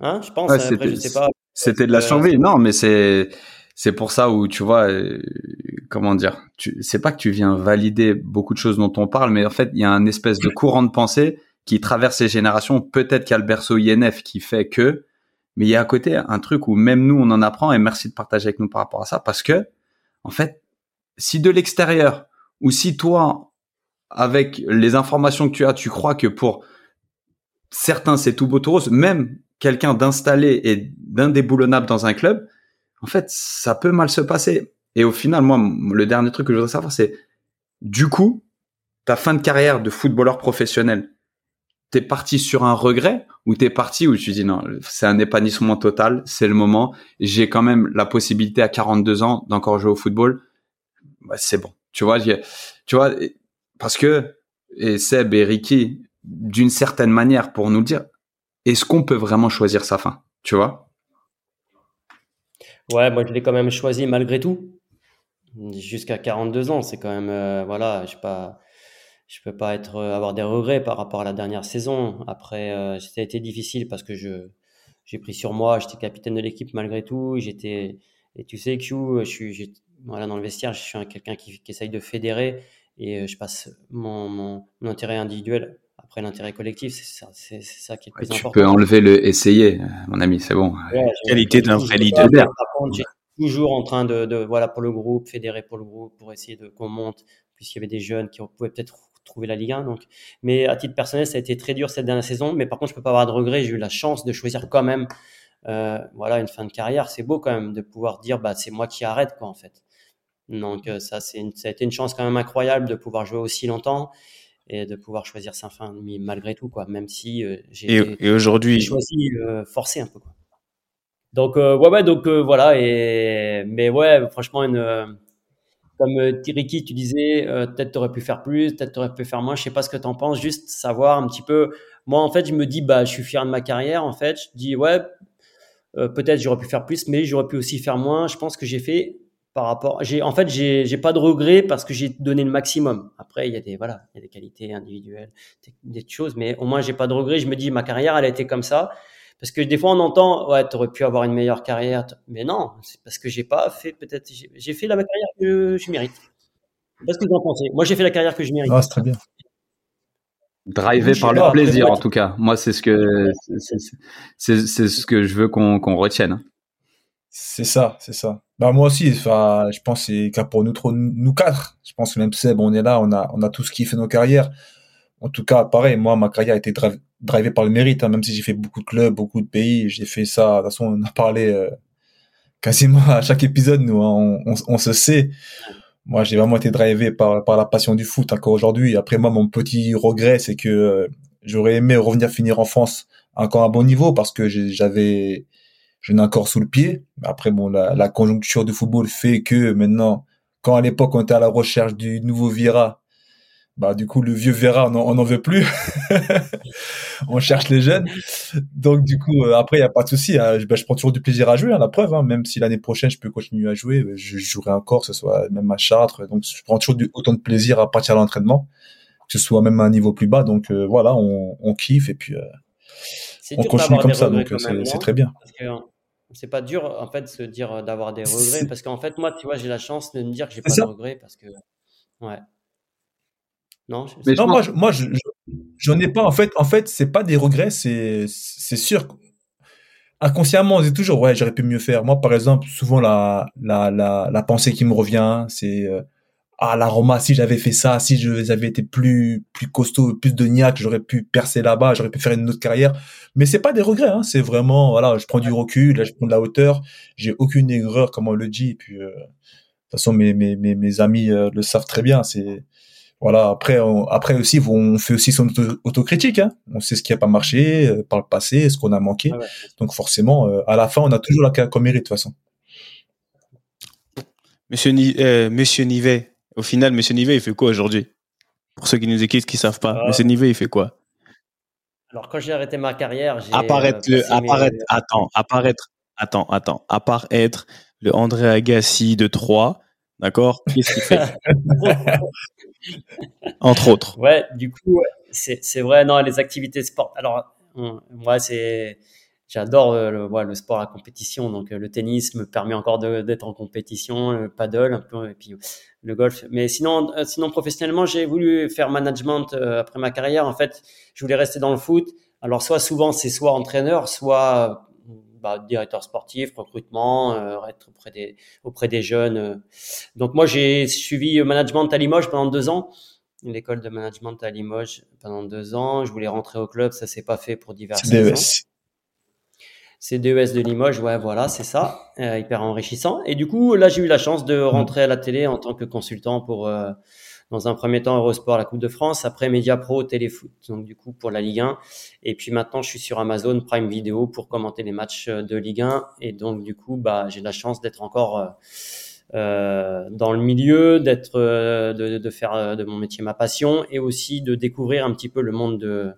hein, je pense. après, je sais pas. C'était de la survie, non, mais c'est c'est pour ça où tu vois euh, comment dire tu c'est pas que tu viens valider beaucoup de choses dont on parle mais en fait il y a un espèce de courant de pensée qui traverse les générations peut-être qu'il y a le berceau INF qui fait que mais il y a à côté un truc où même nous on en apprend et merci de partager avec nous par rapport à ça parce que en fait si de l'extérieur ou si toi avec les informations que tu as tu crois que pour certains c'est tout beau tout rose même quelqu'un d'installé et d'indéboulonnable dans un club en fait, ça peut mal se passer. Et au final, moi, le dernier truc que je voudrais savoir, c'est du coup, ta fin de carrière de footballeur professionnel, t'es parti sur un regret ou t'es parti où tu dis non, c'est un épanouissement total, c'est le moment, j'ai quand même la possibilité à 42 ans d'encore jouer au football, bah, c'est bon. Tu vois, tu vois, parce que et Seb et Ricky, d'une certaine manière, pour nous le dire, est-ce qu'on peut vraiment choisir sa fin? Tu vois? Ouais, moi je l'ai quand même choisi malgré tout. Jusqu'à 42 ans, c'est quand même euh, voilà, je pas je peux pas être euh, avoir des regrets par rapport à la dernière saison. Après euh, ça a été difficile parce que je j'ai pris sur moi, j'étais capitaine de l'équipe malgré tout, j'étais et tu sais Q, je suis voilà dans le vestiaire, je suis quelqu'un qui, qui essaye de fédérer et je passe mon, mon, mon intérêt individuel après, l'intérêt collectif, c'est ça, c'est, ça qui est le plus important. Tu peux enlever le essayer, mon ami, c'est bon. Qualité d'un vrai leader. Par contre, j'ai toujours en train de, de, voilà, pour le groupe, fédérer pour le groupe, pour essayer de qu'on monte, puisqu'il y avait des jeunes qui pouvaient peut-être trouver la Ligue 1. Donc, mais à titre personnel, ça a été très dur cette dernière saison. Mais par contre, je peux pas avoir de regrets. J'ai eu la chance de choisir quand même, euh, voilà, une fin de carrière. C'est beau quand même de pouvoir dire, bah, c'est moi qui arrête, quoi, en fait. Donc, euh, ça, c'est ça a été une chance quand même incroyable de pouvoir jouer aussi longtemps et de pouvoir choisir sa fin malgré tout quoi même si euh, j'ai et, aujourd'hui choisi euh, forcé un peu quoi donc euh, ouais ouais donc voilà et mais ouais franchement une comme Ricky tu disais peut-être t'aurais pu faire plus peut-être t'aurais pu faire moins je sais pas ce que t'en penses juste savoir un petit peu moi en fait je me dis bah je suis fier de ma carrière en fait je dis ouais peut-être j'aurais pu faire plus mais j'aurais pu aussi faire moins je pense que j'ai fait par rapport. J'ai, en fait, j'ai, pas de regrets parce que j'ai donné le maximum. Après, il y a des, voilà, il y a des qualités individuelles, des, des choses, mais au moins, j'ai pas de regrets. Je me dis, ma carrière, elle a été comme ça. Parce que des fois, on entend, ouais, t'aurais pu avoir une meilleure carrière. Mais non, c'est parce que j'ai pas fait, peut-être, j'ai, fait la carrière que je mérite. Qu'est-ce que vous en pensez Moi, j'ai fait la carrière que je mérite. Ah, c'est très bien. Drivé par le plaisir, en tout cas. Moi, c'est ce que c'est- ce que je veux qu'on qu'on retienne. hein. C'est ça, c'est ça. Bah moi aussi, enfin, je pense que c'est cas pour nous trois, nous quatre. Je pense que même Seb, on est là, on a, on a tous kiffé nos carrières. En tout cas, pareil, moi, ma carrière a été driv- drivée par le mérite, hein, même si j'ai fait beaucoup de clubs, beaucoup de pays, j'ai fait ça. De toute façon, on a parlé euh, quasiment à chaque épisode, nous, hein, on, on, se sait. Moi, j'ai vraiment été drivé par, par la passion du foot encore aujourd'hui. Après, moi, mon petit regret, c'est que euh, j'aurais aimé revenir finir en France encore à bon niveau parce que j'avais, je n'ai encore sous le pied. Après, bon, la, la conjoncture du football fait que maintenant, quand à l'époque on était à la recherche du nouveau Vira, bah du coup le vieux Vera on en, on en veut plus. on cherche les jeunes. Donc du coup euh, après il y a pas de souci. hein. Je, bah, je prends toujours du plaisir à jouer, hein, la preuve. hein. Même si l'année prochaine je peux continuer à jouer, euh, je jouerai encore, que ce soit même à Chartres. Donc je prends toujours du, autant de plaisir à partir de l'entraînement, que ce soit même à un niveau plus bas. Donc euh, voilà, on, on kiffe et puis euh, on continue comme ça. Donc c'est très bien. C'est pas dur en fait de se dire d'avoir des regrets parce qu'en fait moi tu vois j'ai la chance de me dire que j'ai pas ça. de regrets parce que ouais non je- Mais je Non, moi, pense- je- moi, je, je- j'en ai pas. En fait, en fait, c'est pas des regrets. C'est, c'est sûr. Inconsciemment, on dit toujours, ouais, j'aurais pu mieux faire. Moi, par exemple, souvent la, la, la, la pensée qui me revient, c'est, euh, ah, la Roma, si j'avais fait ça, si je- j'avais été plus, plus costaud, plus de niaque, j'aurais pu percer là-bas, j'aurais pu faire une autre carrière. Mais c'est pas des regrets, hein. C'est vraiment, voilà, je prends du recul, là, je prends de la hauteur. J'ai aucune aigreur, comme on le dit. Et puis, euh, de toute façon, mes, mes, mes, mes amis euh, le savent très bien. C'est, voilà, après, on, après aussi, on fait aussi son auto- autocritique. Hein. On sait ce qui a pas marché euh, par le passé, ce qu'on a manqué. Ah ouais. Donc forcément, euh, à la fin, on a toujours la carrière qu'on mérite de toute façon. Monsieur, Ni- euh, Monsieur Nivet, au final, Monsieur Nivet, il fait quoi aujourd'hui? Pour ceux qui nous écoutent, qui savent pas, Ah. Monsieur Nivet, il fait quoi? Alors quand j'ai arrêté ma carrière j'ai Apparaître, le, mes- apparaître, attends, apparaître, attends, attends, à part être le André Agassi de Troyes, d'accord? Qu'est-ce qu'il fait? Entre autres. Ouais, du coup, c'est vrai, non, les activités sport. Alors, moi, c'est. J'adore euh, le, le sport à compétition. Donc, euh, le tennis me permet encore d'être en compétition, le paddle un peu, et puis le golf. Mais sinon, euh, sinon professionnellement, j'ai voulu faire management euh, après ma carrière. En fait, je voulais rester dans le foot. Alors, soit souvent, c'est soit entraîneur, soit euh, bah, directeur sportif, recrutement, euh, être auprès des, auprès des jeunes. euh. Donc, moi, j'ai suivi euh, management à Limoges pendant deux ans l'école de management à Limoges pendant deux ans. Je voulais rentrer au club, ça s'est pas fait pour diverses des- raisons. C'est DES de Limoges, ouais, voilà, c'est ça, euh, hyper enrichissant. Et du coup, là, j'ai eu la chance de rentrer à la télé en tant que consultant pour, dans un premier temps, Eurosport, la Coupe de France, après Media Pro, Téléfoot, donc du coup pour la Ligue 1. Et puis maintenant, je suis sur Amazon Prime Video pour commenter les matchs euh, de Ligue 1. Et donc du coup, bah, j'ai la chance d'être encore euh, euh, dans le milieu, d'être, euh, de, de faire de mon métier ma passion, et aussi de découvrir un petit peu le monde de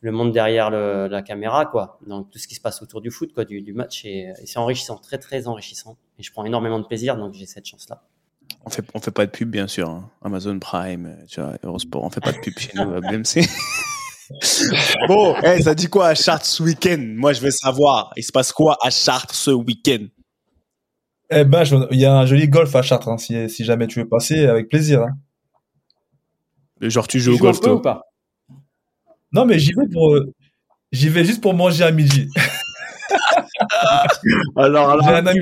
le monde derrière le- la caméra, quoi. Donc tout ce qui se passe autour du foot, quoi, du, du match, et c'est enrichissant, très très enrichissant. Et je prends énormément de plaisir, donc j'ai cette chance-là. On fait, on fait pas de pub, bien sûr. hein. Amazon Prime, euh, tu vois, Eurosport, on fait pas de pub chez nous à BMC. Bon, eh, ça dit quoi à Chartres ce week-end? Moi, je veux savoir, il se passe quoi à Chartres ce week-end? Eh ben, il y a un joli golf à Chartres, hein, si, si jamais tu veux passer, avec plaisir. hein. Genre, tu joues Tu au golf, peu ou toi pas? Non, mais j'y vais pour, euh, j'y vais juste pour manger à midi. Alors là, un ami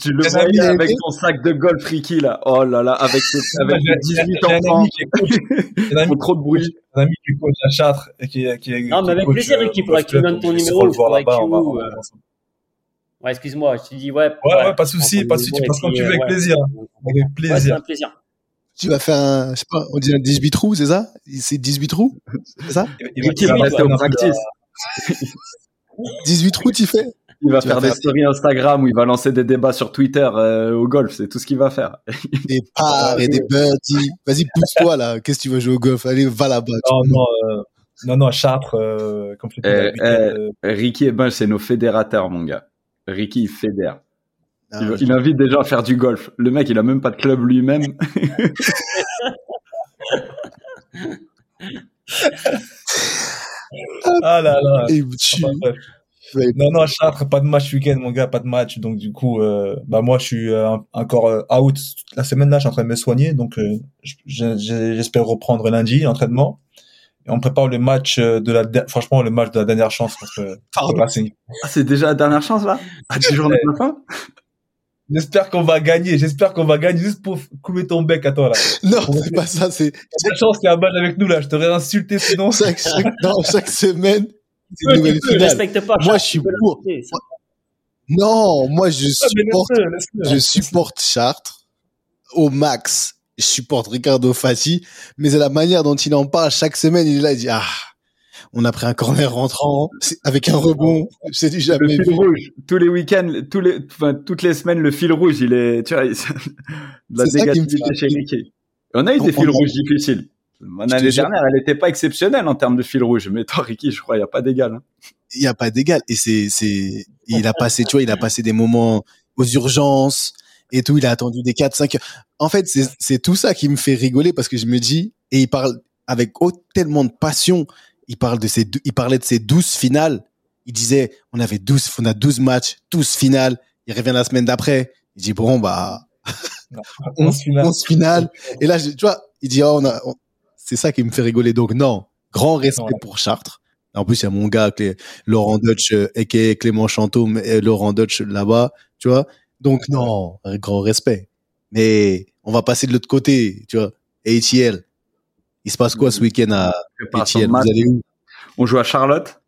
tu, le voyais avec ton sac de golf Ricky là. Oh là là, avec, avec J'ai- les 18 j'ai un enfants, ami- faut trop de bruit. un ami qui coach à Chartres et qui, qui est. Non, qui mais avec coach, plaisir, euh, Ricky, tu me club, donnes ton numéro, euh, Ouais, excuse-moi, je te dis ouais. Ouais, ouais, pas de souci, pas de souci, parce que tu veux euh, avec plaisir. Avec plaisir. un plaisir. Tu vas faire un, je sais pas, on dit un 18 trous, c'est ça? C'est 18 trous C'est ça? Il va- Ricky il va va rester au practice. 18 trous, tu fais? Il va Tu faire des faire- stories Instagram où il va lancer des débats sur Twitter euh, au golf. C'est tout ce qu'il va faire. Des parts et des birdies. Vas-y, pousse-toi là. Qu'est-ce que tu veux jouer au golf? Allez, va là-bas. Non, non, euh, non, non, Chartres, euh, week-end, eh, euh, Ricky et Ben, c'est nos fédérateurs, mon gars. Ricky, il fédère. Ah, il, il invite des gens à faire du golf. Le mec, il a même pas de club lui-même. Ah là là. il me tue. Enfin. Non, non, à Chartres, pas de match week-end, mon gars, pas de match. Donc, du coup, euh, bah, moi, je suis euh, encore euh, out toute la semaine là, je suis en train de me soigner. Donc, euh, je- je- j'espère reprendre lundi l'entraînement. Et on prépare le match euh, de la, franchement, le match de la dernière chance Racing. Ah, c'est déjà la dernière chance, là? À 10 jours de la fin? J'espère qu'on va gagner, j'espère qu'on va gagner juste pour couler ton bec à toi, là. Non, c'est pas ça, c'est Cette chance, t'es un match avec nous, là. Je t'aurais insulté sinon. chaque, chaque, non, chaque semaine, c'est Tu une nouvelle peux, je finale. respecte pas. Moi, je suis pour. Non, moi, je Ah, supporte, je supporte Chartres au max. Je supporte Ricardo Fassi, mais c'est la manière dont il en parle chaque semaine. Il est là, il dit, ah, on a pris un corner rentrant, avec un rebond, c'est du Le jamais fil vu. rouge. Tous les week-ends, tous les, enfin, toutes les semaines, le fil rouge, il est, tu vois, il- de la négativité chez Ricky. On a eu On- des fils on- rouges difficiles. Mon Je année jure. dernière, elle n'était pas exceptionnelle en termes de fil rouge. Mais toi, Ricky, je crois, il n'y a pas d'égal. hein. Il y a pas d'égal. Et c'est, c'est, il a passé, tu vois, il a passé des moments aux urgences et tout. Il a attendu des 4, 5 heures. En fait, c'est, c'est tout ça qui me fait rigoler parce que je me dis, et il parle avec oh, tellement de passion. Il parle de ses, il parlait de ses 12 finales. Il disait, on avait 12, on a 12 matchs, 12 finales. Il revient la semaine d'après. Il dit, bon, bah, Non, 11 finales. 11 finales. Et là, je- tu vois, il dit, oh, on a, on- c'est ça qui me fait rigoler. Donc, non, grand respect Ouais. pour Chartres. En plus, il y a mon gars, Clé- Laurent Dutch, euh, aka Clément Chantôme, et Laurent Dutch là-bas, tu vois. Donc, non, un grand respect. Mais on va passer de l'autre côté, tu vois. ATL. Il se passe quoi ce week-end à ATL Vous allez où? On joue à Charlotte.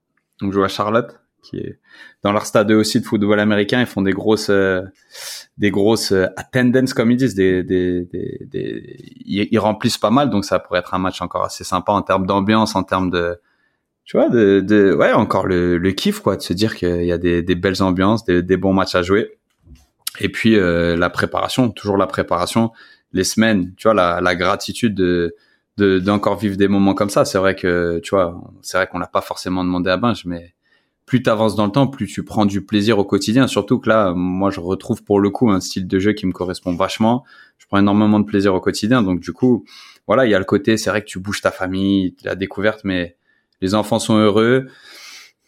On joue à Charlotte, qui est dans leur stade aussi de football américain. Ils font des grosses, euh, des grosses euh, attendance comme ils disent. Des, des, des, Ils, remplissent pas mal, donc ça pourrait être un match encore assez sympa en termes d'ambiance, en termes de, tu vois, de, de ouais, encore le, le kiff quoi, de se dire qu'il y a des, des belles ambiances, des, des bons matchs à jouer. Et puis euh, la préparation, toujours la préparation, les semaines, tu vois, la, la gratitude de de d'encore vivre des moments comme ça. C'est vrai que tu vois, c'est vrai qu'on l'a pas forcément demandé à Binge, mais plus tu avances dans le temps, plus tu prends du plaisir au quotidien. Surtout que là, moi, je retrouve pour le coup un style de jeu qui me correspond vachement. Je prends énormément de plaisir au quotidien, donc du coup, voilà, il y a le côté, c'est vrai que tu bouges ta famille, la découverte, mais les enfants sont heureux.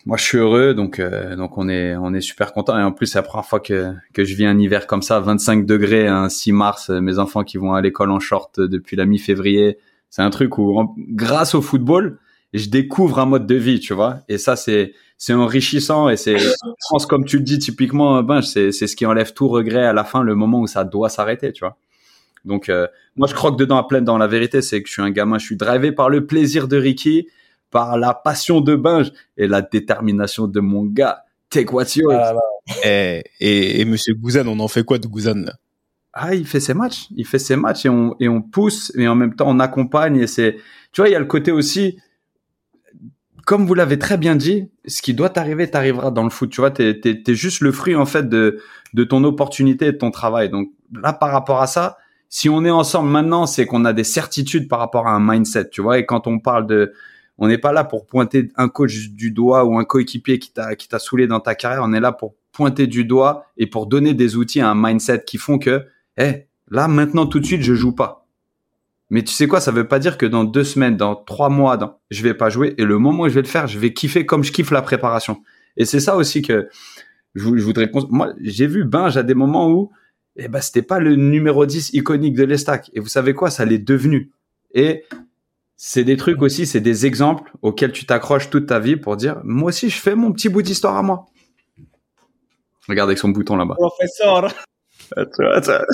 Moi, je suis heureux, donc euh, donc on est on est super content. Et en plus, c'est la première fois que que je vis un hiver comme ça, 25 degrés, un 6 mars. Mes enfants qui vont à l'école en short depuis la mi-février. C'est un truc où, grâce au football, je découvre un mode de vie, tu vois. Et ça, c'est c'est enrichissant et c'est, je pense, comme tu le dis typiquement, ben, c'est c'est ce qui enlève tout regret à la fin, le moment où ça doit s'arrêter, tu vois. Donc, euh, moi, je croque dedans à pleine dans la vérité, c'est que je suis un gamin, je suis drivé par le plaisir de Ricky, par la passion de Binge et la détermination de mon gars. Take what's yours. Ah, là. Eh, et, et Monsieur Gouzan, on en fait quoi de Gouzan là? Ah, il fait ses matchs, il fait ses matchs et on et on pousse et en même temps on accompagne et c'est tu vois il y a le côté aussi comme vous l'avez très bien dit, ce qui doit t'arriver t'arrivera dans le foot, tu vois, t'es t'es juste le fruit en fait de de ton opportunité et de ton travail. Donc là par rapport à ça, si on est ensemble maintenant, c'est qu'on a des certitudes par rapport à un mindset, tu vois, et quand on parle de on n'est pas là pour pointer un coach du doigt ou un coéquipier qui t'a qui t'a saoulé dans ta carrière, on est là pour pointer du doigt et pour donner des outils à un mindset qui font que eh, là, maintenant, tout de suite, je joue pas. Mais tu sais quoi, ça veut pas dire que dans deux semaines, dans trois mois, dans, je vais pas jouer. Et le moment où je vais le faire, je vais kiffer comme je kiffe la préparation. Et c'est ça aussi que je, vou- je voudrais. Moi, j'ai vu Binge à des moments où, eh ben, c'était pas le numéro 10 iconique de l'Estac. Et vous savez quoi, ça l'est devenu. Et c'est des trucs aussi, c'est des exemples auxquels tu t'accroches toute ta vie pour dire, moi aussi, je fais mon petit bout d'histoire à moi. Regarde avec son bouton là-bas. Tu vois, ça-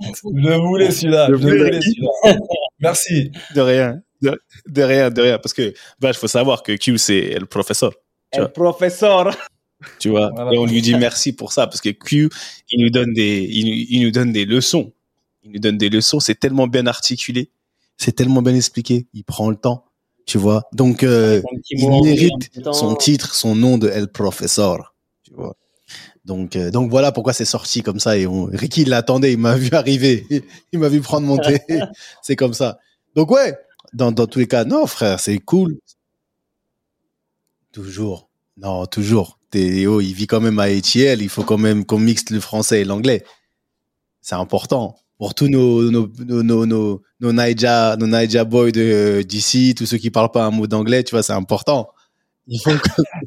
Je voulais celui-là. Je Je voulais. voulais celui-là. Merci. De rien. De, de rien, de rien. Parce que, bah, il faut savoir que Q, c'est le professeur. Tu vois. professeur. Tu vois. Voilà. Et on lui dit merci pour ça. Parce que Q, il nous donne des, il, nous- il nous donne des leçons. Il nous donne des leçons. C'est tellement bien articulé. C'est tellement bien expliqué. Il prend le temps, tu vois. Donc, euh, il mérite son titre, son nom de El Professor. Donc, euh, donc voilà pourquoi c'est sorti comme ça. Et on, Ricky l'attendait, il m'a vu arriver, il m'a vu prendre mon thé. c'est comme ça. Donc ouais, dans, dans tous les cas, non frère, c'est cool. Toujours, non toujours, Théo, il vit quand même à Etiel, il faut quand même qu'on mixe le français et l'anglais. C'est important. Pour tous nos, nos, nos, nos, nos, nos Naija, nos Naija boys de- d'ici, tous ceux qui parlent pas un mot d'anglais, tu vois, c'est important. Il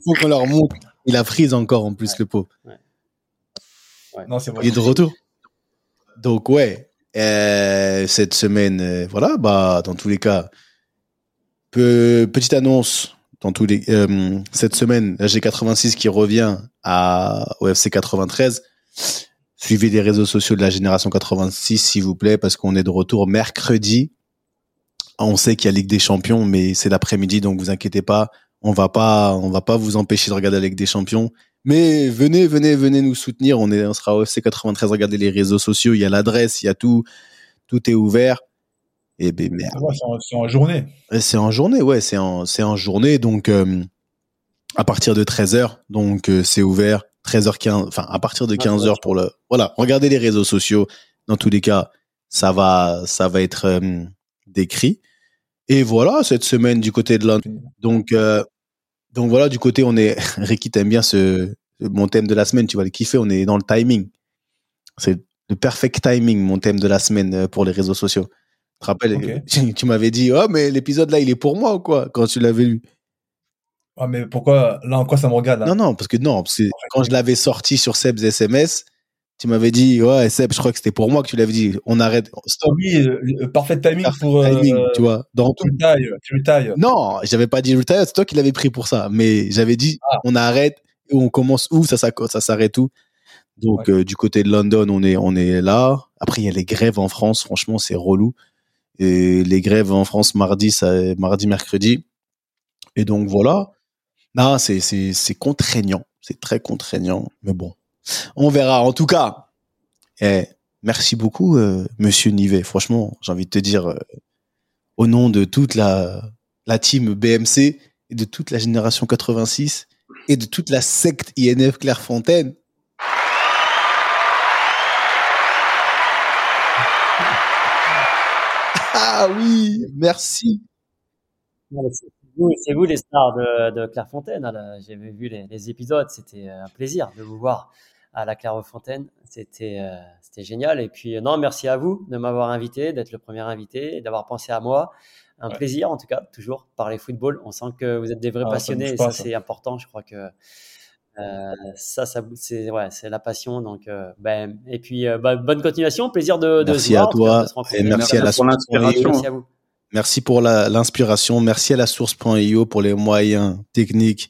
faut qu'on leur montre. Il a frise encore, en plus, le pauvre. Non, c'est. Il est de retour. Donc ouais, euh, cette semaine, euh, voilà, bah dans tous les cas, peu- petite annonce dans tous les euh, cette semaine, la G86 qui revient à au FC 93. Suivez les réseaux sociaux de la génération 86 s'il vous plaît parce qu'on est de retour mercredi. On sait qu'il y a Ligue des Champions mais c'est l'après-midi donc vous inquiétez pas, on va pas on va pas vous empêcher de regarder la Ligue des Champions. Mais venez, venez, venez nous soutenir. On est, on sera au FC 93. Regardez les réseaux sociaux. Il y a l'adresse, il y a tout, tout est ouvert. Et ben merde. Ouais, c'est en- journée. Et C'est en journée, ouais, c'est en, c'est en journée. Donc euh, à partir de 13 h donc euh, c'est ouvert. 13h15, enfin à partir de 15 h pour le. Voilà, regardez les réseaux sociaux. Dans tous les cas, ça va, ça va être euh, décrit. Et voilà, cette semaine du côté de Londres. Donc, euh, donc voilà, du côté, on est. Ricky, t'aimes bien ce mon thème de la semaine, tu vas le kiffer. On est dans le timing. C'est le perfect timing, mon thème de la semaine euh, pour les réseaux sociaux. Tu te rappelles, tu m'avais dit, oh, mais l'épisode là, il est pour moi ou quoi, quand tu l'avais lu? Ah, mais pourquoi, là, en quoi ça me regarde, là? Non, non, parce que non, parce que quand je l'avais sorti sur Seb's SMS, tu m'avais dit, ouais, Seb, je crois que c'était pour moi que tu l'avais dit. On arrête. Stop. Oui, parfait timing pour. euh, timing, tu vois. Dans. Tu tailles, tu tailles. Non, j'avais pas dit retire, c'est toi qui l'avais pris pour ça. Mais j'avais dit, Ah. on arrête, on commence où, ça, ça, ça s'arrête où. Donc, Ouais. euh, du côté de London, on est, on est là. Après, il y a les grèves en France. Franchement, c'est relou. Et les grèves en France mardi, ça, mardi, mercredi. Et donc, voilà. Non, c'est contraignant. C'est très contraignant. Mais bon, on verra. En tout cas, eh, merci beaucoup, euh, monsieur Nivet. Franchement, j'ai envie de te dire, euh, au nom de toute la, team BMC et de toute la génération 86 et de toute la secte INF Clairefontaine. Ah oui, merci. Vous, c'est vous les stars de, de Clairefontaine. hein. J'avais vu les, les épisodes, c'était euh, un plaisir de vous voir à la Clairefontaine. C'était euh, c'était génial. Et puis, euh, non, merci à vous de m'avoir invité, d'être le premier invité, et d'avoir pensé à moi. Un Ouais. plaisir, en tout cas, toujours parler football. On sent que vous êtes des vrais Ah, passionnés et ça, ça. c'est important. Je crois que euh, ça, ça c'est ouais, la passion. Donc, euh, ben, et puis, euh, bah, bonne continuation. Plaisir de, de Merci se voir, à toi cas, de se rencontrer. et merci à la pour l'inspiration. Merci à vous. Merci pour l'inspiration. Merci à la source.io pour les moyens techniques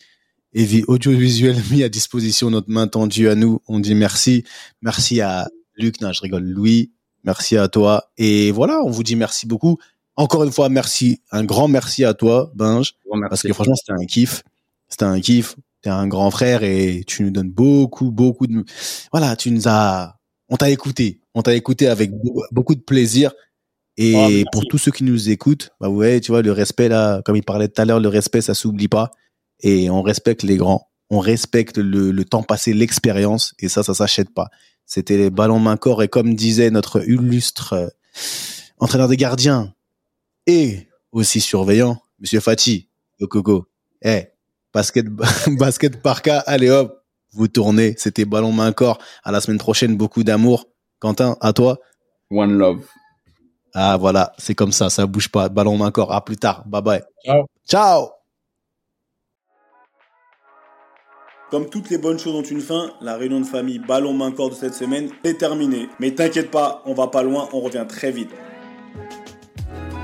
et vi- audiovisuels mis à disposition. Notre main tendue à nous. On dit merci. Merci à Luc. Non, je rigole. Louis. Merci à toi. Et voilà, on vous dit merci beaucoup. Encore une fois, merci. Un grand merci à toi, Binge. Merci. Parce que franchement, c'était un kiff. C'était un kiff. T'es un grand frère et tu nous donnes beaucoup, beaucoup de, voilà, tu nous as, on t'a écouté. On t'a écouté avec beau- beaucoup de plaisir. Et Oh, pour tous ceux qui nous écoutent, bah ouais, tu vois, le respect là, comme il parlait tout à l'heure, le respect, ça s'oublie pas. Et on respecte les grands. On respecte le, le temps passé, l'expérience. Et ça, ça s'achète pas. C'était les ballons main corps. Et comme disait notre illustre euh, entraîneur des gardiens et aussi surveillant, Monsieur Fati, le coco. Eh, basket, basket par cas, allez hop, vous tournez. C'était ballon main corps. À la semaine prochaine, beaucoup d'amour. Quentin, à toi. One love. Ah voilà, c'est comme ça, ça bouge pas. Ballon main corps. À plus tard. Bye bye. Ciao. Ciao. Comme toutes les bonnes choses ont une fin, la réunion de famille ballon main corps de cette semaine est terminée. Mais t'inquiète pas, on va pas loin, on revient très vite.